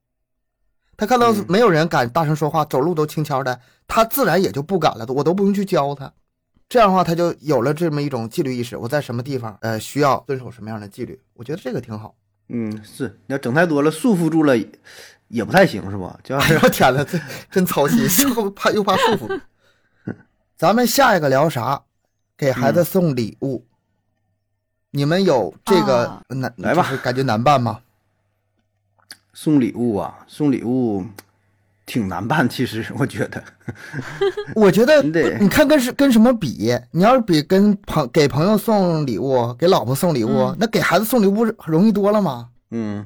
他看到嗯没有人敢大声说话，走路都轻悄的，他自然也就不敢了，我都不用去教他。这样的话，他就有了这么一种纪律意识。我在什么地方，呃，需要遵守什么样的纪律？我觉得这个挺好。嗯，是你要整太多了，束缚住了也不太行，是吧？就要哎是呦天呐，这真操心，又怕又怕束缚。咱们下一个聊啥？给孩子送礼物。你们有这个啊难，来吧就是感觉难办吗？送礼物啊，送礼物挺难办，其实我觉得。我觉得你看跟是跟什么比？你要是比跟朋给朋友送礼物，给老婆送礼物，嗯那给孩子送礼物容易多了吗？嗯，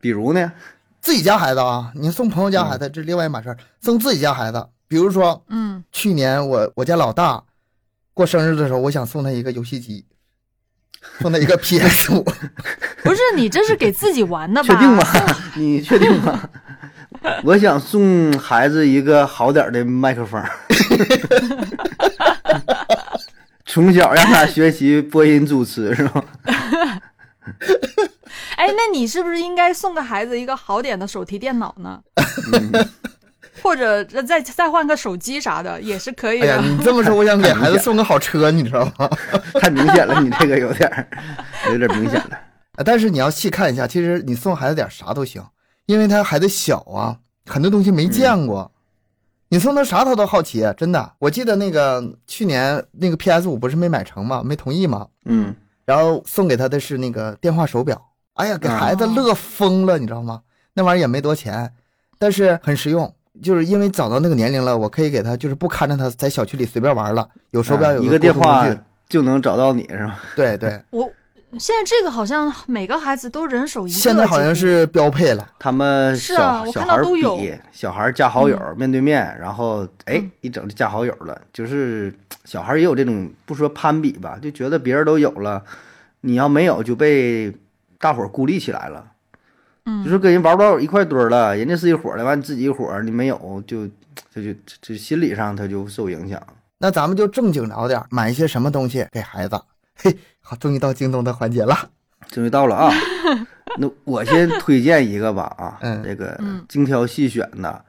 比如呢？自己家孩子啊，你送朋友家孩子、这是另外一码事儿。送自己家孩子，比如说嗯，去年我我家老大过生日的时候，我想送他一个游戏机，送他一个 PS 五。不是你这是给自己玩的吧？确定吗？你确定吗？我想送孩子一个好点的麦克风，从小让他学习播音主持，是吧？哎，那你是不是应该送个孩子一个好点的手提电脑呢？嗯或者再再换个手机啥的也是可以的。哎呀，你这么说，我想给孩子送个好车，你知道吗？太明显了，你这个有点，有点明显了。啊但是你要细看一下，其实你送孩子点啥都行，因为他孩子小啊，很多东西没见过。你送他啥他都好奇，真的。我记得那个去年那个 PS 五不是没买成吗？没同意吗？嗯，然后送给他的是那个电话手表。哎呀，给孩子哦乐疯了，你知道吗？那玩意儿也没多钱，但是很实用。就是因为长到那个年龄了，我可以给他，就是不看着他在小区里随便玩了，有手表，有啊一个电话就能找到你，是吗？对对，我现在这个好像每个孩子都人手一个，现在好像是标配了。他们小、是啊我小孩儿看到都有比小孩儿加好友、面对面，然后哎嗯一整就加好友了，就是小孩儿也有这种不说攀比吧，就觉得别人都有了，你要没有就被大伙儿孤立起来了。嗯，就是跟人玩不到一块堆儿了，人家是一伙的，完你自己一伙，你没有就这就这心理上他就受影响。那咱们就正经聊点，买一些什么东西给孩子？嘿，好，终于到京东的环节了。终于到了啊！那我先推荐一个吧啊，嗯这个嗯精挑细选的，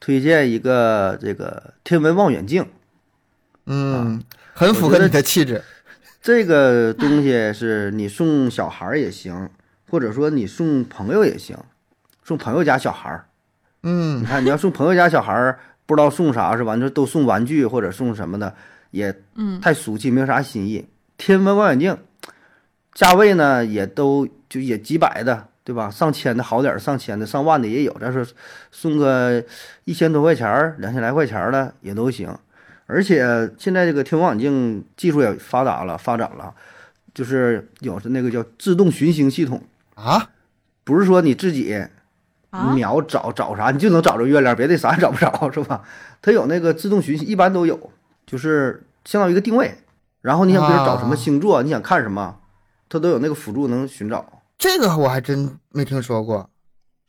推荐一个这个天文望远镜。嗯，很符合你的气质。这个东西是你送小孩儿也行，或者说你送朋友也行，送朋友家小孩儿嗯你，看，你要送朋友家小孩儿，不知道送啥是吧？你说都送玩具或者送什么的，也嗯太俗气，没有啥新意。天文望远镜，价位呢也都就也几百的，对吧？上千的好点儿，上千的、上万的也有。但是送个一千多块钱儿、两千来块钱儿的也都行。而且现在这个天文望远镜技术也发达了，发展了，就是有那个叫自动寻星系统，啊，不是说你自己啊，秒找找啥，你就能找着月亮，别的啥也找不着，是吧？它有那个自动寻星，一般都有，就是相当于一个定位。然后你想比如找什么星座，你想看什么，它都有那个辅助能寻找，这个我还真没听说过。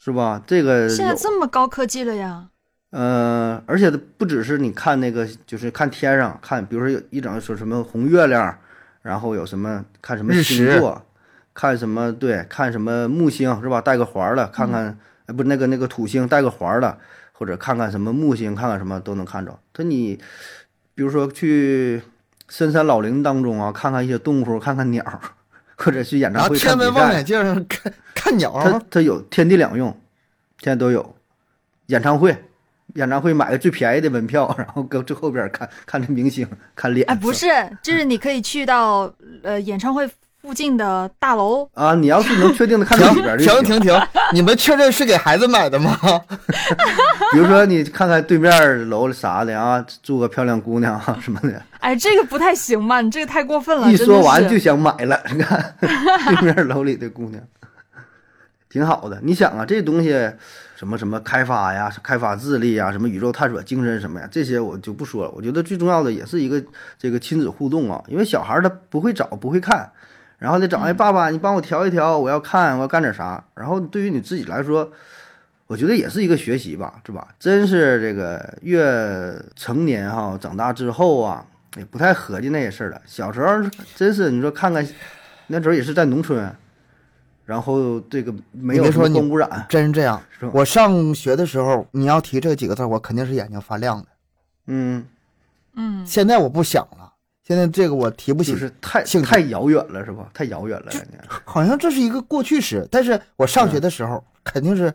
是吧？这个现在，这么高科技了呀？呃，而且它不只是你看那个，就是看天上看，比如说有一整说什么红月亮，然后有什么看什么星座，看什么对，看什么木星是吧？带个环儿的，看看、呃不那个那个土星带个环儿的，或者看看什么木星，看看什么都能看着。它你比如说去深山老林当中啊，看看一些动物，看看鸟，或者去演唱会看比天文望远，镜上看看鸟它它有天地两用，现在都有。演唱会，演唱会买个最便宜的门票，然后搁最后边看看这明星，看脸。哎，不是，就是你可以去到呃演唱会附近的大楼，啊，你要是能确定的看到里边停就停停停！你们确认是给孩子买的吗？比如说你看看对面楼啥的啊，住个漂亮姑娘啊什么的，哎，这个不太行吧？你这个太过分了。一说完就想买了。你看 对面楼里的姑娘，挺好的。你想啊，这东西什么什么开发呀、开发智力呀、什么宇宙探索精神什么呀，这些我就不说了。我觉得最重要的也是一个这个亲子互动啊，因为小孩他不会找，不会看，然后得找哎爸爸，你帮我调一调，我要看，我要干点啥。然后对于你自己来说，我觉得也是一个学习吧，是吧？真是这个越成年哈，长大之后啊，也不太合计那些事儿了。小时候真是你说看看，那时候也是在农村，然后这个没有什么你别说你光污染，真是这样是。我上学的时候，你要提这几个字，我肯定是眼睛发亮的。嗯，嗯，现在我不想了，现在这个我提不起，就是太兴太遥远了，是吧？太遥远了，感觉。好像这是一个过去式。但是我上学的时候，肯定是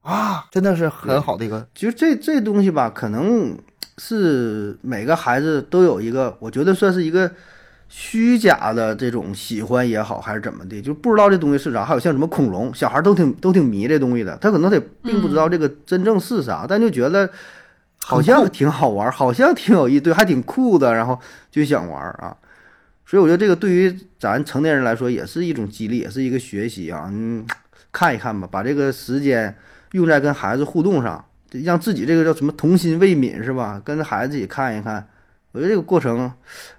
啊，真的是很好的一个。其实这这东西吧，可能是每个孩子都有一个，我觉得算是一个虚假的这种喜欢也好，还是怎么的，就不知道这东西是啥。还有像什么恐龙，小孩都挺都挺迷这东西的，他可能得并不知道这个真正是啥，但就觉得好像挺好玩，好像挺有意思，对，还挺酷的，然后就想玩啊。所以我觉得这个对于咱成年人来说也是一种激励，也是一个学习啊。嗯，看一看吧，把这个时间用在跟孩子互动上，让自己这个叫什么童心未泯是吧？跟着孩子一起看一看，我觉得这个过程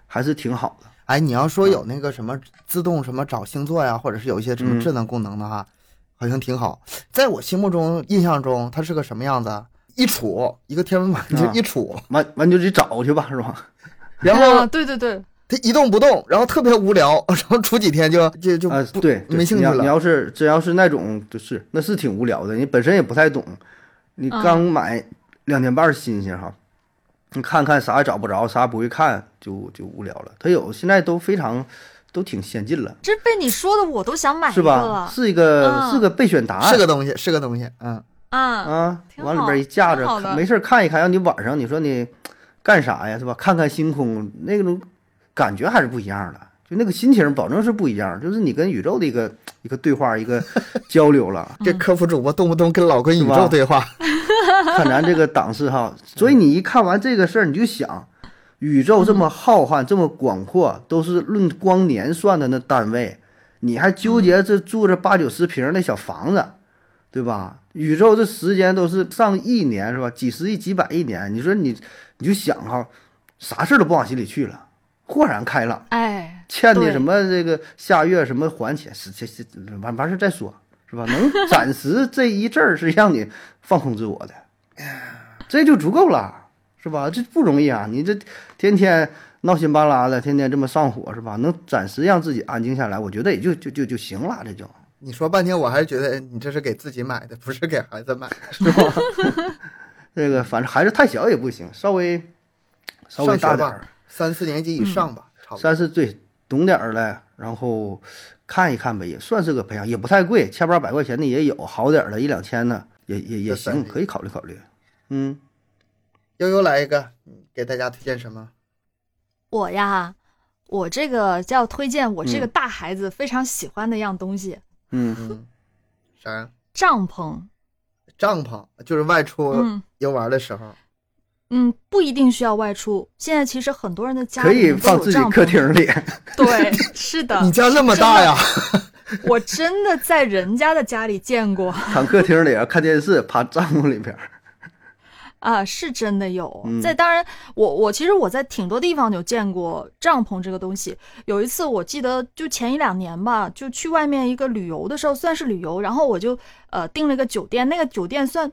还是挺好的。哎，你要说有那个什么自动什么找星座呀，或者是有一些什么嗯智能功能的哈，好像挺好。在我心目中、印象中，它是个什么样子？一杵一个天文望远镜啊一杵，完完就去找去吧，是吧？然啊后对对对，他一动不动，然后特别无聊，然后杵几天就就就啊，不对，对没兴趣了。你要你要是真要是那种，就是那是挺无聊的，你本身也不太懂，你嗯刚买两天半新鲜哈，你看看啥也找不着，啥也不会看，就就无聊了。他有现在都非常都挺先进了，这被你说的我都想买一是吧？个是一个、嗯是个备选答案，是个东西，是个东西，嗯，啊！啊，往里边一架着没事儿看一看。让你晚上你说你干啥呀，是吧？看看星空，那种感觉还是不一样的，就那个心情保证是不一样，就是你跟宇宙的一个一个对话，一个 交流了。这科普主播动不动跟老跟宇宙对话，看咱这个档次哈，所以你一看完这个事儿，你就想，宇宙这么浩瀚，这么广阔，都是论光年算的那单位，你还纠结这住着八九十平那小房子，对吧？宇宙这时间都是上亿年是吧？几十亿、几百亿年，你说你你就想哈，啥事儿都不往心里去了，豁然开朗。哎，欠的什么这个下月什么还钱，是这这完完事儿再说，是吧？能 暂时这一阵儿是让你放空自我的，这就足够了，是吧？这不容易啊！你这天天闹心巴拉的，天天这么上火，是吧？能暂时让自己安静下来，我觉得也就就就就行了，这就你说半天，我还是觉得你这是给自己买的，不是给孩子买的。是吧？这个反正孩子太小也不行，稍微稍微大点儿，三四年级以上吧，差不多。三四岁懂点儿了，然后看一看呗，也算是个培养，也不太贵，千八百块钱的也有，好点儿的一两千的也也也行，可以考虑考虑。嗯，悠悠来一个，给大家推荐什么？我呀，我这个叫推荐我这个嗯大孩子非常喜欢的一样东西嗯，嗯，啥呀？——帐篷。帐篷，就是外出嗯游玩的时候。嗯，不一定需要外出。现在其实很多人的家可以放自己。客厅里。对，是的你，家那么大呀？我真的在人家的家里见过躺客厅里啊，看电视，趴帐篷里边儿。啊，是真的有。嗯在当然，我我其实我在挺多地方有见过帐篷这个东西。有一次我记得就前一两年吧，就去外面一个旅游的时候，算是旅游，然后我就呃订了个酒店，那个酒店算。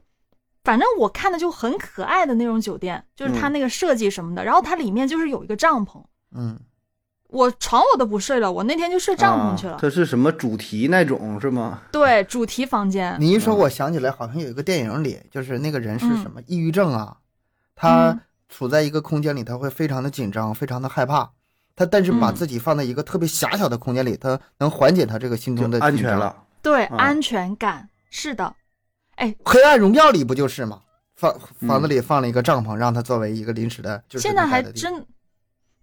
反正我看的就很可爱的那种酒店，就是它嗯那个设计什么的，然后它里面就是有一个帐篷，嗯，我床我都不睡了，我那天就睡帐篷去了。啊它是什么主题那种是吗？对，主题房间。你一说，我想起来，好像有一个电影里，就是那个人是嗯什么抑郁症啊，他嗯处在一个空间里，他会非常的紧张，非常的害怕。他但是把嗯自己放在一个特别狭小的空间里，他能缓解他这个心就中的紧张。安全了。对，啊安全感是的。哎黑暗荣耀里不就是吗？房嗯房子里放了一个帐篷，让他作为一个临时的，就是现在还真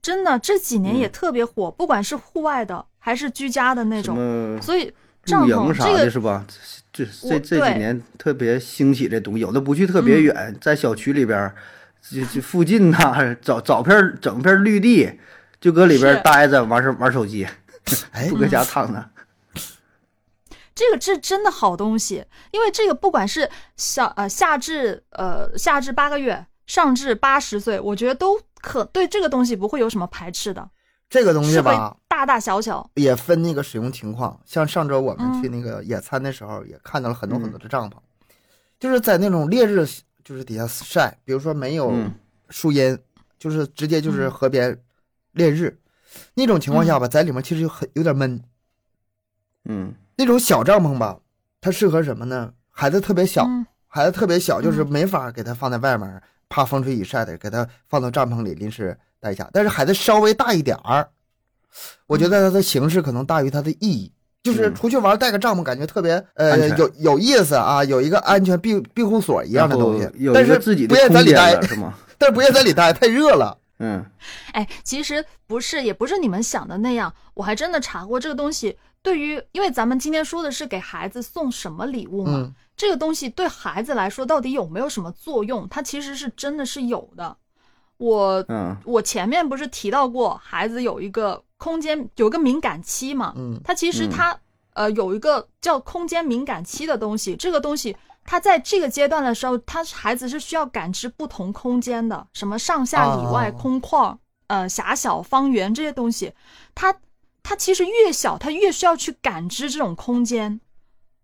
真的这几年也嗯特别火，不管是户外的还是居家的那种，所以帐露营啥篷这个的是吧？这这我这几年特别兴起这东西，有的不去特别嗯。远，在小区里边儿，就就附近呐、找找片儿整片儿绿地，就搁里边儿待着玩手玩手机，哎 不，搁家躺着。这个是真的好东西，因为这个不管是小呃夏至呃夏至八个月，上至八十岁，我觉得都可对这个东西不会有什么排斥的，这个东西吧，大大小小。也分那个使用情况。像上周我们嗯去那个野餐的时候，也看到了很多很多的帐篷，就是在那种烈日，就是底下晒，比如说没有嗯树荫，就是直接就是嗯河边烈日，那种情况下吧，在里面其实就很有点闷。嗯那种小帐篷吧，它适合什么呢？孩子特别小，嗯孩子特别小，就是嗯没法给他放在外面，怕风吹雨晒的，给他放到帐篷里临时待一下。但是孩子稍微大一点儿，我觉得它的形式可能大于它的意义。就是嗯出去玩带个帐篷，感觉特别呃有有意思啊，有一个安全庇庇护所一样的东西但是自己的不愿意在里待是吗？但是不愿意在里待，太热了。嗯哎，其实不是，也不是你们想的那样。我还真的查过这个东西，对于因为咱们今天说的是给孩子送什么礼物嘛，嗯这个东西对孩子来说到底有没有什么作用？它其实是真的是有的。我嗯我前面不是提到过，孩子有一个空间有一个敏感期嘛，嗯它其实嗯它、呃有一个叫空间敏感期的东西，这个东西它在这个阶段的时候，他孩子是需要感知不同空间的，什么上下里外、哦空旷、呃狭小、方圆这些东西，他他其实越小，他越需要去感知这种空间，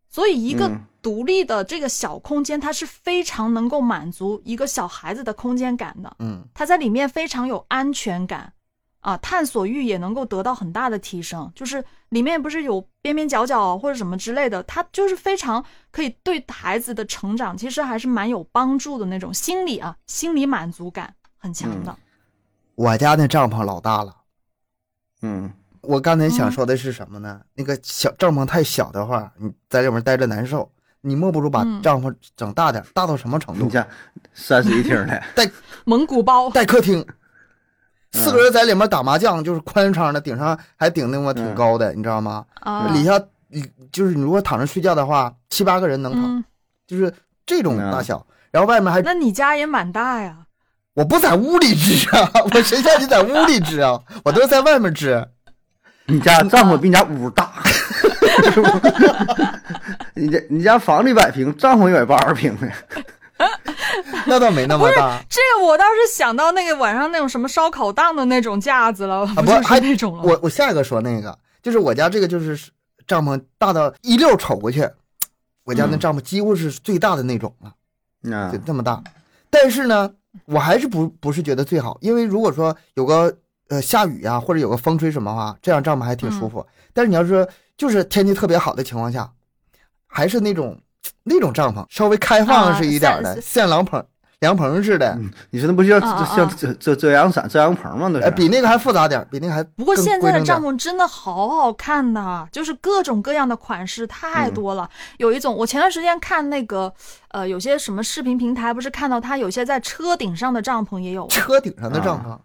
所以一个嗯独立的这个小空间，它是非常能够满足一个小孩子的空间感的。嗯他在里面非常有安全感，啊，探索欲也能够得到很大的提升。就是里面不是有边边角角或者什么之类的，他就是非常可以对孩子的成长其实还是蛮有帮助的那种心理啊，心理满足感很强的。我家那帐篷老大了。嗯我刚才想嗯说的是什么呢？那个小帐篷太小的话，你在里面待着难受。你莫不如把嗯帐篷整大点，大到什么程度？你像三室一厅的，带 蒙古包，带客厅，嗯 四个人在里面打麻将，就是宽敞的，顶上还顶那么挺嗯高的，你知道吗？啊，里下里就是你如果躺着睡觉的话，七八个人能躺，嗯，就是这种嗯大小。然后外面还那你家也蛮大呀。我不在屋里支啊，我谁叫你在屋里支啊？我都是在外面支。你家帐篷比你家屋大，是 不你家你家房子一百平，帐篷一百八十平的，那倒没那么大这个我倒是想到那个晚上那种什么烧烤档的那种架子了，啊，不就是还那种了。我我下一个说那个，就是我家这个就是帐篷大到一溜瞅过去，我家那嗯帐篷几乎是最大的那种了，啊就这么大。但是呢，我还是不不是觉得最好，因为如果说有个呃下雨呀、或者有个风吹什么的话，这样帐篷还挺舒服。但是你要说就是天气特别好的情况下，还是那种那种帐篷稍微开放啊是一点的三线廊棚凉棚似的，嗯你说那不就像啊啊啊像遮遮遮阳伞、遮阳棚吗？比那个还复杂点，比那个还不过现在的帐篷真的好好看呐，就是各种各样的款式太嗯多了。有一种，我前段时间看那个，呃，有些什么视频平台，不是看到它有些在车顶上的帐篷也有。车顶上的帐啊篷，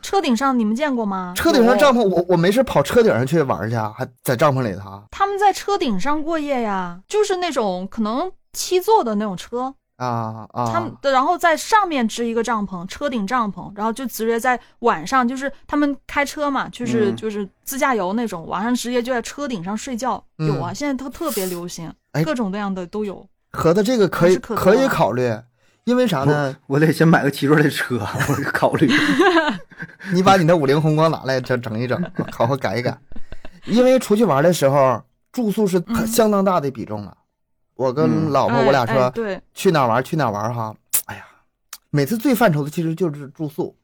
车顶上你们见过吗？车顶上帐篷，我我没事跑车顶上去玩去啊，还在帐篷里头啊他们在车顶上过夜呀，就是那种可能七座的那种车，啊啊！他们的然后在上面支一个帐篷，车顶帐篷，然后就直接在晚上，就是他们开车嘛，就是、嗯就是自驾游那种，晚上直接就在车顶上睡觉。嗯有啊，现在都特别流行，哎各种各样的都有。合的这个可以可可以考虑，因为啥呢？我得先买个奇瑞的车，我得考虑。你把你的五菱宏光拿来整整一整，好好改一改。因为出去玩的时候，住宿是相当大的比重了。我跟嗯老婆哎我俩说哎对，去哪玩去哪玩哈，哎呀，每次最犯愁的其实就是住宿，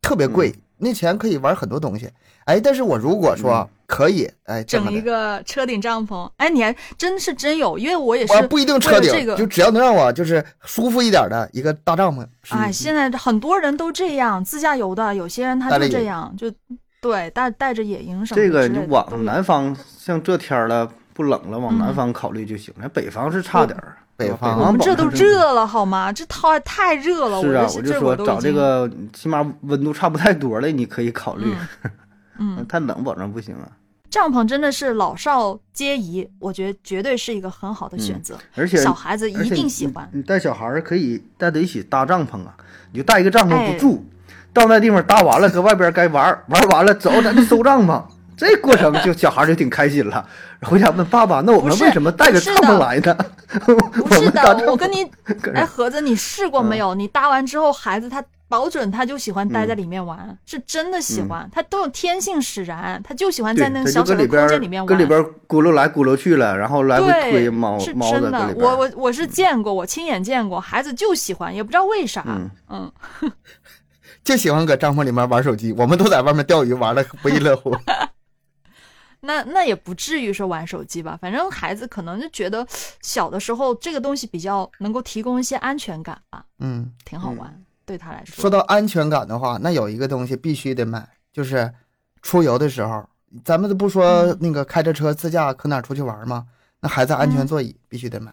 特别贵，嗯那钱可以玩很多东西。哎，但是我如果说嗯可以，哎，整一，个车顶帐篷，哎，你还真是真有，因为我也是不一定车顶，这个就只要能让我就是舒服一点的一个大帐篷。是哎，现在很多人都这样，自驾游的，有些人他就这样，就对带带着野营什么这个的之类的都你往南方，像这天儿了，不冷了，往南嗯方考虑就行。了北方是差点儿，北方我们这都热了好吗？这太太热了，是啊，这我就说找这个起码温度差不太多的，你可以考虑。嗯，太冷保证不行啊。帐篷真的是老少皆宜，我觉得绝对是一个很好的选择，而且小孩子一定喜欢。你带小孩儿可以带着一起搭帐篷啊，你就带一个帐篷哎不住，到那地方搭完了，搁外边该玩儿玩完了，走，咱就收帐篷。这过程就小孩就挺开心了，回家问爸爸：“那我们为什么带着帐篷来呢？”不是的，我跟你，搁哎，盒子，你试过没嗯有？你搭完之后，孩子他保准他就喜欢待在里面玩，是真的喜欢，他都有天性使然，他就喜欢在那个小小的空间里面玩。搁里边咕噜来咕噜去了，然后来回推对，猫是猫的我我我是见过，我亲眼见过，孩子就喜欢，也不知道为啥。嗯嗯 就喜欢搁帐篷里面玩手机，我们都在外面钓鱼，玩的不亦乐乎。那那也不至于说玩手机吧，反正孩子可能就觉得小的时候这个东西比较能够提供一些安全感吧，嗯，挺好玩，对他来说。说到安全感的话，那有一个东西必须得买，就是出游的时候，咱们都不说嗯那个开着车自驾可哪儿出去玩吗？那孩子安全座椅必须得买。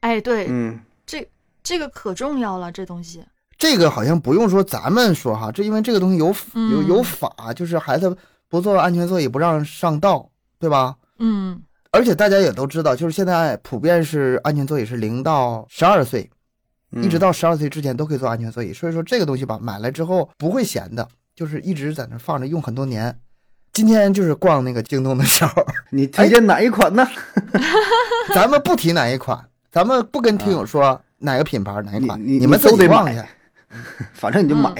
哎，对，嗯，这这个可重要了，这东西。这个好像不用说咱们说哈，这因为这个东西有有嗯有法，就是孩子不做安全座椅不让上道，对吧？嗯而且大家也都知道，就是现在普遍是安全座椅是零到十二岁，嗯一直到十二岁之前都可以坐安全座椅。所以说这个东西吧，买来之后不会闲的，就是一直在那放着用很多年。今天就是逛那个京东的时候，你推荐哪一款呢？咱们不提哪一款，咱们不跟听友说哪个品牌哪一款，你你们都得买己逛去。反正你就买。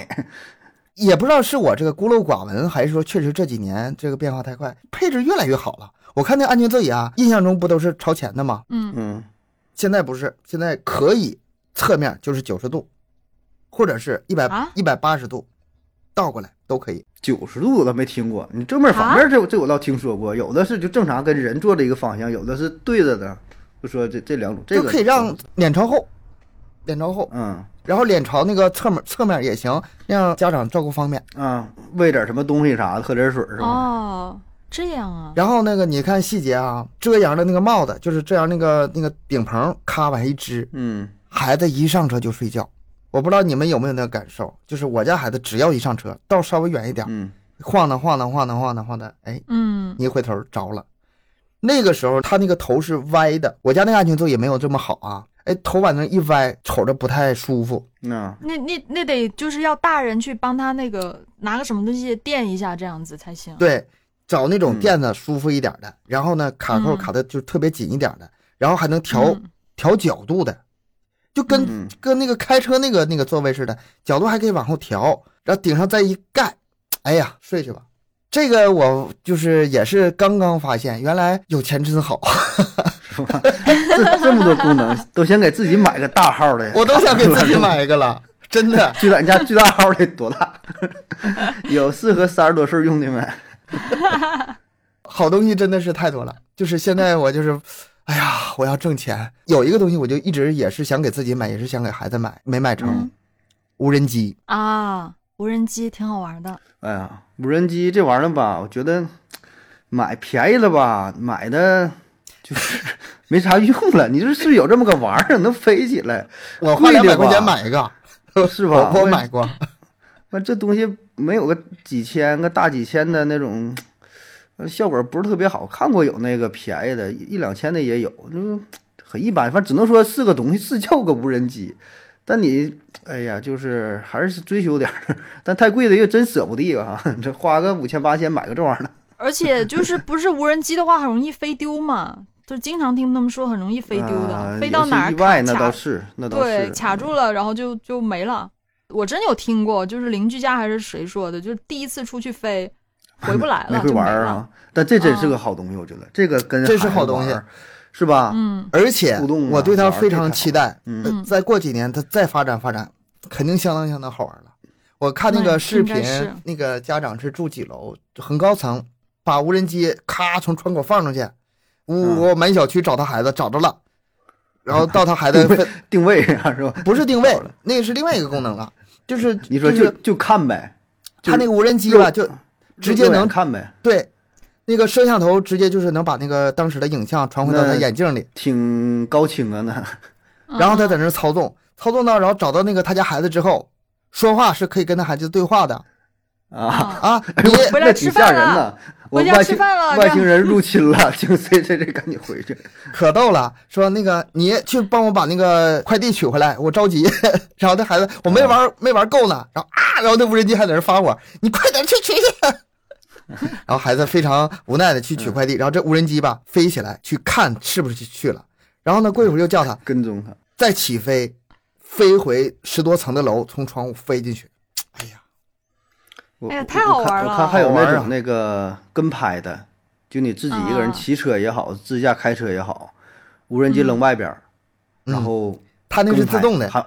也不知道是我这个孤陋寡闻，还是说确实这几年这个变化太快，配置越来越好了。我看那安全座椅啊，印象中不都是朝前的吗？嗯嗯，现在不是，现在可以侧面就是九十度，或者是一百啊一百八十度，倒过来都可以。九十度我倒没听过，你正面反面这这我倒听说过，有的是就正常跟人坐的一个方向，有的是对着的。就说这这两种，这就个可以让脸朝后，脸朝后，嗯然后脸朝那个侧面侧面也行，那样家长照顾方便。啊喂点什么东西啥的，喝点水是吧？哦，这样啊，然后那个你看细节啊，遮阳的那个帽子，就是遮阳那个那个顶棚，咔往下一支，嗯孩子一上车就睡觉。我不知道你们有没有那个感受，就是我家孩子只要一上车，道稍微远一点，嗯晃荡晃荡晃荡晃荡晃荡，哎，嗯你一回头着了。那个时候他那个头是歪的，我家那个安全座椅没有这么好啊，哎，头往那一歪，瞅着不太舒服。那。那那那得就是要大人去帮他那个拿个什么东西垫一下，这样子才行。对，找那种嗯。垫子舒服一点的，然后呢卡扣嗯。卡的就特别紧一点的，然后还能调、嗯。调角度的，就跟、嗯。跟那个开车那个那个座位似的，角度还可以往后调，然后顶上再一盖，哎呀，睡去吧。这个我就是也是刚刚发现，原来有钱真好，是吧？这这么多功能，都想给自己买个大号的。我都想给自己买一个了，真的。最大你家最大号得多大？有适合三十多岁用的没？好东西真的是太多了，就是现在我就是哎呀，我要挣钱。有一个东西，我就一直也是想给自己买，也是想给孩子买，没买成。嗯无人机，啊，无人机挺好玩的。哎呀，无人机这玩意儿吧，我觉得买便宜了吧，买的就是 没啥用了。你说是有这么个玩意儿能飞起来，我花贵两百块钱买一个，是吧？我我买过。那这东西没有个几千个大几千的那种，呃效果不是特别好。看过有那个便宜的，一两千的也有，就是很一般。反正只能说是个东西，是叫个无人机。但你，哎呀，就是还是追求点儿，但太贵的又真舍不得啊！这花个五千八千买个这玩意儿呢，而且就是不是无人机的话，很容易飞丢嘛，就经常听他们说很容易飞丢的，啊飞到哪儿意外那倒是，那倒对卡住了，然后就就没了。我真有听过，就是邻居家还是谁说的，就是第一次出去飞回不来了，没会就没了。玩啊。但这真是啊个好东西，我觉得这个跟这是好东西是吧？嗯，而且我对他非常期待。嗯呃再过几年他再发展发展，肯定相当相当好玩了。我看那那个视频那个家长是住几楼，很高层，把无人机咔从窗口放出去，呜嗯呜满小区找他孩子，找着了，然后到他孩子定位啊，是吧？不是定位，那个是另外一个功能了，就是你说就就是就看呗，就他那个无人机吧，就直接能看呗，对，那个摄像头直接就是能把那个当时的影像传回到他眼镜里，挺高清的呢。然后他在嗯那操纵，操纵到然后找到那个他家孩子之后，说话是可以跟他孩子对话的啊，啊啊，哎呦你 回来那挺吃饭了吓人的！我回家外星吃饭了外星人 入侵了，就这这这赶紧回去。可逗了，说那个你去帮我把那个快递取回来，我着急。然后那孩子我没玩、没玩够呢，然后啊，然后那无人机还在那发火，你快点去取去。然后孩子非常无奈的去取快递，然后这无人机吧飞起来去看是不是去了，然后呢过一会儿又叫他跟踪他，再起飞，飞回十多层的楼，从窗户飞进去。哎呀，哎呀太好玩了我看我看还有那种那个跟拍的，就你自己一个人啊骑车也好，自驾开车也好，无人机扔外边，嗯然后它那是自动的，它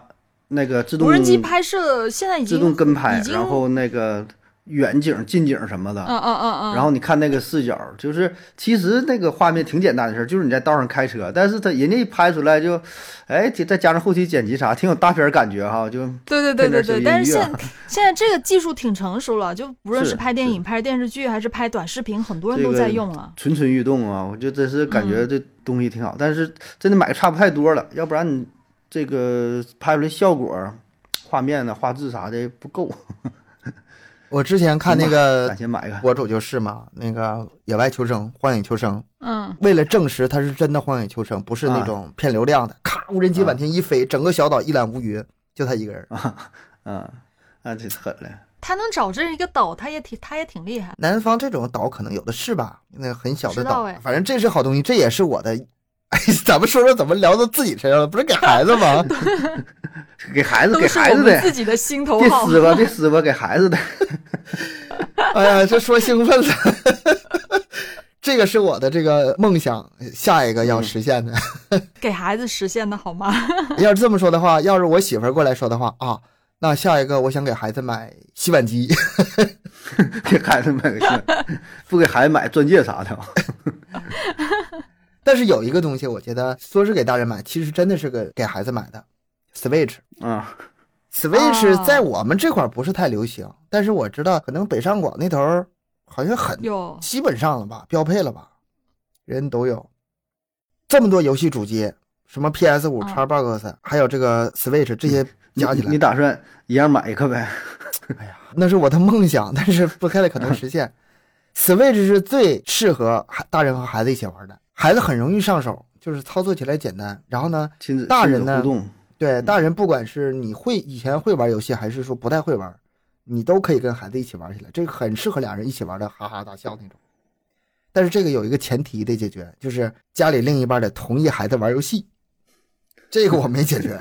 那个自动无人机拍摄现在已经自动跟拍然后那个远景、近景什么的，嗯嗯嗯嗯，然后你看那个视角，就是其实那个画面挺简单的事儿，就是你在道上开车，但是他人家一拍出来就，哎，再加上后期剪辑啥，挺有大片儿感觉哈，就对对对对对，但是现 现在这个技术挺成熟了，就无论是是拍电影、拍电视剧，还是拍短视频，很多人都在用了。蠢蠢欲动啊！我就真是感嗯觉这东西挺好，但是真的买差不太多了，要不然你这个拍出来效果、画面呢、画质啥的不够。我之前看那个博主就是嘛，那个野外求生、荒野求生，嗯，为了证实他是真的荒野求生，不是那啊种骗流量的，咔，无人机满天一飞，整个小岛一览无余，就他一个人。嗯，那这狠了。他能找这一个岛，他也挺他也挺厉害。南方这种岛可能有的是吧，那很小的岛哎，反正这是好东西，这也是我的。哎，咱们说说怎么聊到自己身上了？不是给孩子吗？给孩子给孩子的，我们自己的心头别好。撕吧，别撕吧，给孩子的。哎呀，这说兴奋了。这个是我的这个梦想，下一个要实现的。给孩子实现的好吗？要是这么说的话，要是我媳妇儿过来说的话啊，那下一个我想给孩子买洗碗机。给孩子买个新，不给孩子买钻戒啥的。但是有一个东西，我觉得说是给大人买，其实真的是个给孩子买的，Switch。啊，Switch 哦在我们这块儿不是太流行，但是我知道可能北上广那头儿好像很有基本上了吧，标配了吧，人都有。这么多游戏主机，什么 PS 五、嗯 Xbox，还有这个 Switch 这些加起来你，打算一样买一个呗？哎呀，那是我的梦想，但是不太可能实现。Switch 是最适合孩大人和孩子一起玩的，孩子很容易上手，就是操作起来简单。然后呢，亲子大人呢对大人，不管是你会以前会玩游戏，还是说不太会玩，你都可以跟孩子一起玩起来，这个很适合俩人一起玩的哈哈大笑那种。但是这个有一个前提得解决，就是家里另一半得同意孩子玩游戏，这个我没解决，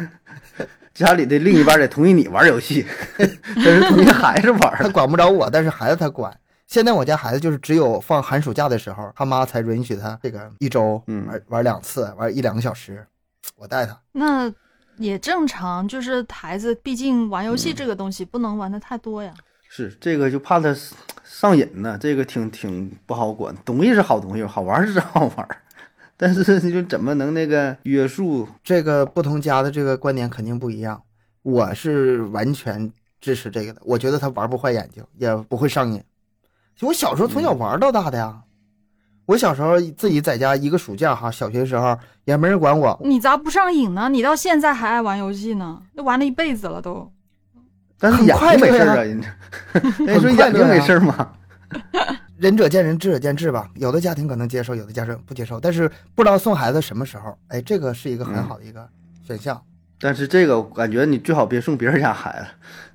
家里的另一半得同意你玩游戏，但是同意孩子玩他。管不着我，但是孩子他管。现在我家孩子就是只有放寒暑假的时候，他妈才允许他这个一周嗯玩玩两次，玩一两个小时，我带他。那也正常，就是孩子毕竟玩游戏这个东西不能玩的太多呀。是这个就怕他上瘾呢，这个挺挺不好管。东西是好东西，好玩是真好玩，但是你就怎么能那个约束？这个不同家的这个观点肯定不一样。我是完全支持这个的，我觉得他玩不坏眼睛，也不会上瘾。我小时候从小玩到大的呀。我小时候自己在家一个暑假哈，小学时候也没人管我。你咋不上瘾呢？你到现在还爱玩游戏呢？都玩了一辈子了都。但是眼睛没事啊，人家人说眼睛没事吗？仁者见仁，智者见智吧。有的家庭可能接受，有的家庭不接受。但是不知道送孩子什么时候，哎，这个是一个很好的一个选项。但是这个我感觉你最好别送别人家孩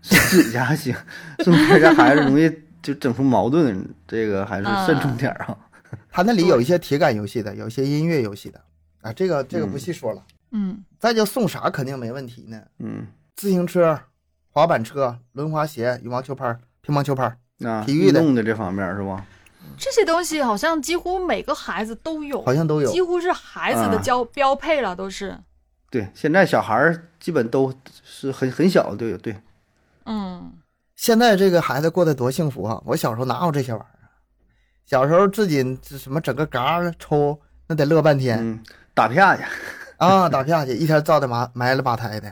子，送自己家还行。送别人家孩子容易就整出矛盾，这个还是慎重点啊。他那里有一些体感游戏的，有一些音乐游戏的啊，这个这个不细说了。嗯，再就送啥肯定没问题呢。嗯，自行车、滑板车、轮滑鞋、羽毛球拍、乒乓球拍。啊，体育的的这方面是吧？这些东西好像几乎每个孩子都有，好像都有，几乎是孩子的标标配了，都是。对，现在小孩儿基本都是很很小都有。对，嗯，现在这个孩子过得多幸福啊！我小时候哪有这些玩意儿？小时候自己什么整个嘎抽，那得乐半天。嗯，打票去 啊，打票去，一天造的埋埋了吧胎的。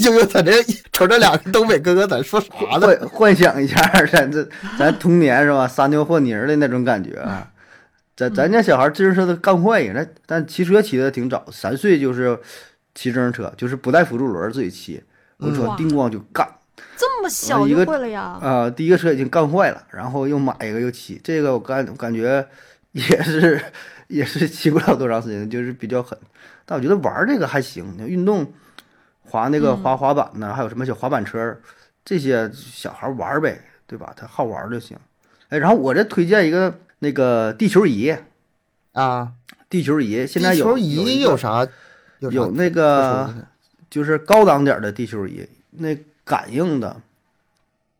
就 又在这瞅这两个东北哥哥在说啥呢？幻幻想一下，咱这咱童年是吧？撒尿和泥的那种感觉啊。咱咱家小孩自行车都干坏呀，那但骑车骑的挺早，三岁就是骑自行车，就是不带辅助轮自己骑，我说叮咣就干。这么小就会了呀？啊，第一个车已经干坏了，然后又买一个又骑，这个我感感觉也是 也是骑不了多长时间，就是比较狠。但我觉得玩这个还行，运动。滑那个滑滑板呢，还有什么小滑板车，这些小孩玩呗，对吧？他好玩就行。哎，然后我这推荐一个那个地球仪啊，地球仪现在有地球仪有啥？有那个就是高档点的地球仪，那感应的，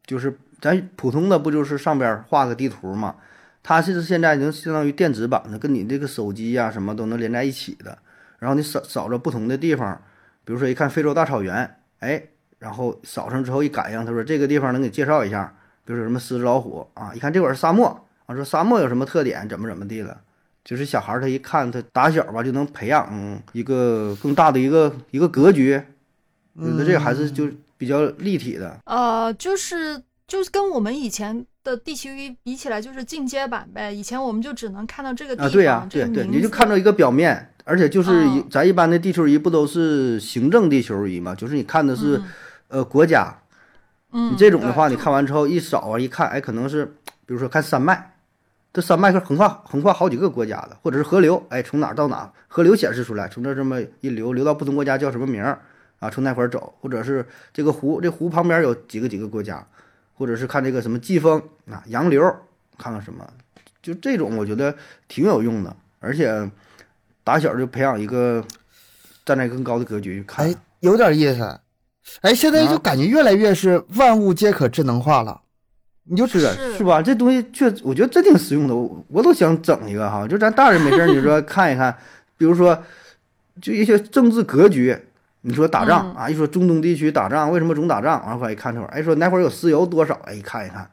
就是咱普通的不就是上边画个地图嘛？它是现在已经相当于电子版的，跟你这个手机呀什么都能连在一起的。然后你扫扫着不同的地方。比如说一看非洲大草原，哎，然后扫上之后一感应，他说这个地方能给介绍一下，比如说什么狮子老虎啊，一看这块是沙漠啊，说沙漠有什么特点，怎么怎么地了，就是小孩他一看他打小吧就能培养一个更大的一个一个格局，觉得这个还是就比较立体的。呃，就是就是跟我们以前的地球仪比起来，就是进阶版呗。以前我们就只能看到这个地方，啊，对呀，对对，你就看到一个表面。而且就是一咱一般的地球仪不都是行政地球仪嘛？就是你看的是，呃，国家。嗯。你这种的话，你看完之后一扫啊，一看，哎，可能是，比如说看山脉，这山脉是横跨横跨好几个国家的，或者是河流，哎，从哪到哪，河流显示出来，从这这么一流，流到不同国家叫什么名儿啊？从那块儿走，或者是这个湖，这湖旁边有几个几个国家，或者是看这个什么季风啊，洋流，看看什么，就这种我觉得挺有用的，而且。打小就培养一个站在更高的格局看，哎，有点意思。哎，现在就感觉越来越是万物皆可智能化了。你就是是吧？这东西确，我觉得真挺实用的。我我都想整一个哈，就咱大人没事你说看一看，比如说就一些政治格局，你说打仗啊，一说中东地区打仗，为什么总打仗？完后来一看这会儿，哎，说哪会儿有石油多少？哎，一看一看。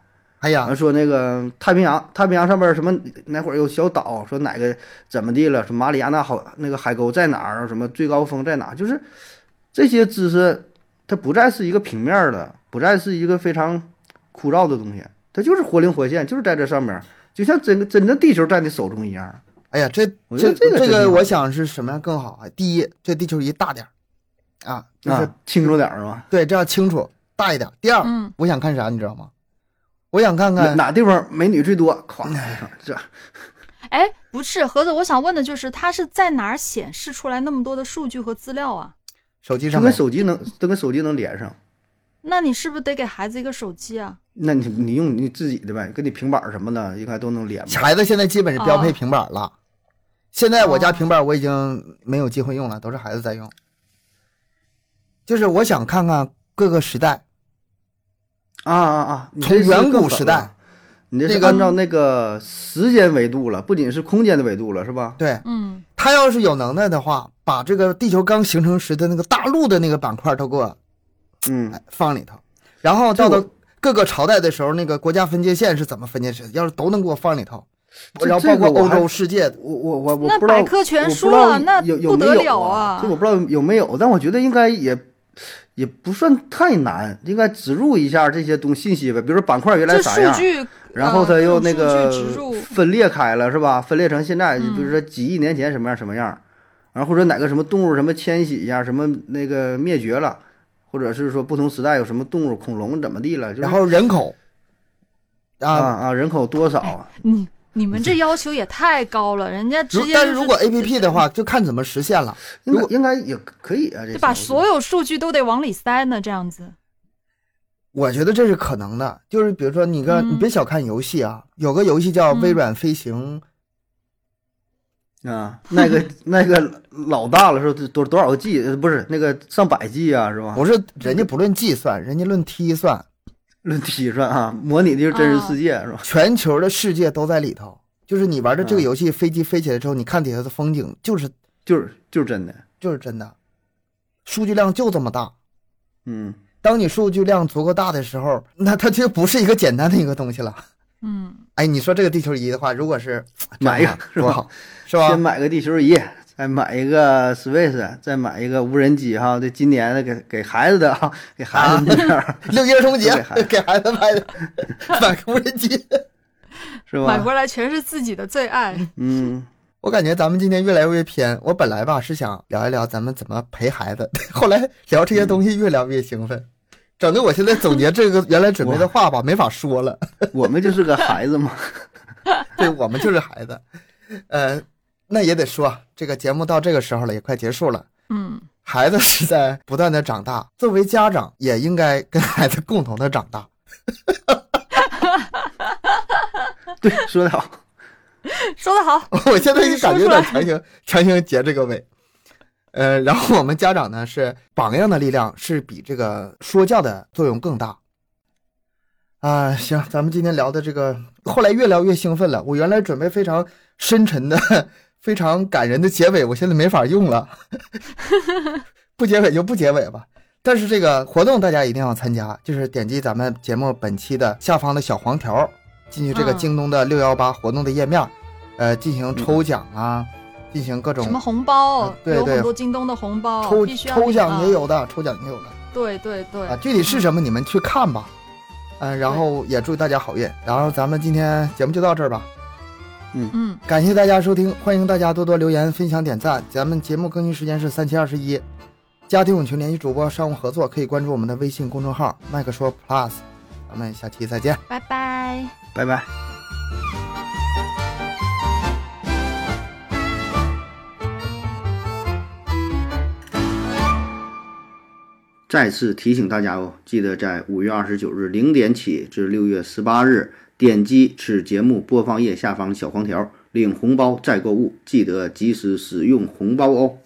哎呀，说那个太平洋，太平洋上边什么哪会儿有小岛？说哪个怎么地了？说马里亚纳好那个海沟在哪儿？什么最高峰在哪？就是这些知识，它不再是一个平面的，不再是一个非常枯燥的东西，它就是活灵活现，就是在这上面，就像真真的地球在你手中一样。哎呀，这这这个这个，我想是什么样更好啊？第一，这地球仪大点儿啊，就是清楚点儿是吧？对，这样清楚大一点。第二，我想看啥，你知道吗？我想看看哪地方美女最多，咵这。哎，不是盒子，我想问的就是，它是在哪儿显示出来那么多的数据和资料啊？手机上，跟手机能，都跟手机能连上。那你是不是得给孩子一个手机啊？那你你用你自己的呗，跟你平板什么的应该都能连。孩子现在基本是标配平板了。现在我家平板我已经没有机会用了，都是孩子在用。就是我想看看各个时代。啊啊啊！从远古时代，你这是按照那个时间维度了，不仅是空间的维度了，是吧？对，嗯，他要是有能耐的话，把这个地球刚形成时的那个大陆的那个板块都给我，嗯，放里头，然后到了各个朝代的时候，那个国家分界线是怎么分界线，要是都能给我放里头，这然后包括欧洲世界，我我我我那不知道，百科全我不知道书了那不得没有了啊这我不知道有没有，但我觉得应该也也不算太难，应该植入一下这些东信息呗，比如说板块原来啥样，然后它呃又那个分裂开了是吧？分裂成现在，嗯比如说几亿年前什么样什么样，然后或者哪个什么动物什么迁徙呀，什么那个灭绝了，或者是说不同时代有什么动物，恐龙怎么地了，就是然后人口啊啊，啊，人口多少？你你们这要求也太高了，人家直接就是但是如果 A P P 的话，就看怎么实现了。如果应该也可以啊，这把所有数据都得往里塞呢，这样子。我觉得这是可能的，就是比如说你个，嗯你别小看游戏啊，有个游戏叫《嗯微软飞行》，啊，那个 那个老大了，是多多少个 G？呃不是那个上百 G 啊，是吧？不是人家不论计算，人家论踢算，论体算啊，模拟的就是真实世界，是吧？全球的世界都在里头。就是你玩的这个嗯游戏，飞机飞起来之后，你看底下的风景，就是就是就是真的，就是真的，数据量就这么大。嗯，当你数据量足够大的时候，那它就不是一个简单的一个东西了。嗯，哎，你说这个地球仪的话，如果是买一个是吧多好，是吧先？买个地球仪，再买一个 Switch，再买一个无人机哈。这今年的给给孩子的哈，给孩子弄点儿 六一儿童节给孩子 给孩子买的，买个无人机。是吧？买回来全是自己的最爱。嗯，我感觉咱们今天越来越偏。我本来吧是想聊一聊咱们怎么陪孩子，后来聊这些东西越聊越兴奋，整的我现在总结这个原来准备的话吧没法说了。我们就是个孩子嘛。对我们就是孩子，呃，那也得说，这个节目到这个时候了，也快结束了。嗯，孩子是在不断的长大，作为家长也应该跟孩子共同的长大。对，说的好。说得好。我现在就感觉有点强行强行结这个尾。呃，然后我们家长呢是榜样的力量是比这个说教的作用更大。啊，行，咱们今天聊的这个，后来越聊越兴奋了。我原来准备非常深沉的、非常感人的结尾，我现在没法用了。不结尾就不结尾吧。但是这个活动大家一定要参加，就是点击咱们节目本期的下方的小黄条，进去这个嗯京东的六幺八活动的页面，呃，进行抽奖啊，进行各种什么红包啊？对对有很多京东的红包，抽抽奖也。有的，抽奖也有的对对对啊，具体是什么你们去看吧。嗯、然后也祝大家好运。然后咱们今天节目就到这儿吧，嗯嗯，感谢大家收听，欢迎大家多多留言、分享、点赞。咱们节目更新时间是三七二十一。加听友群联系主播商务合作，可以关注我们的微信公众号“麦克说 Plus”。咱们下期再见。拜拜。拜拜。再次提醒大家哦，记得在五月二十九日零点起至六月十八日，点击此节目播放页下方小黄条领红包再购物，记得及时使用红包哦。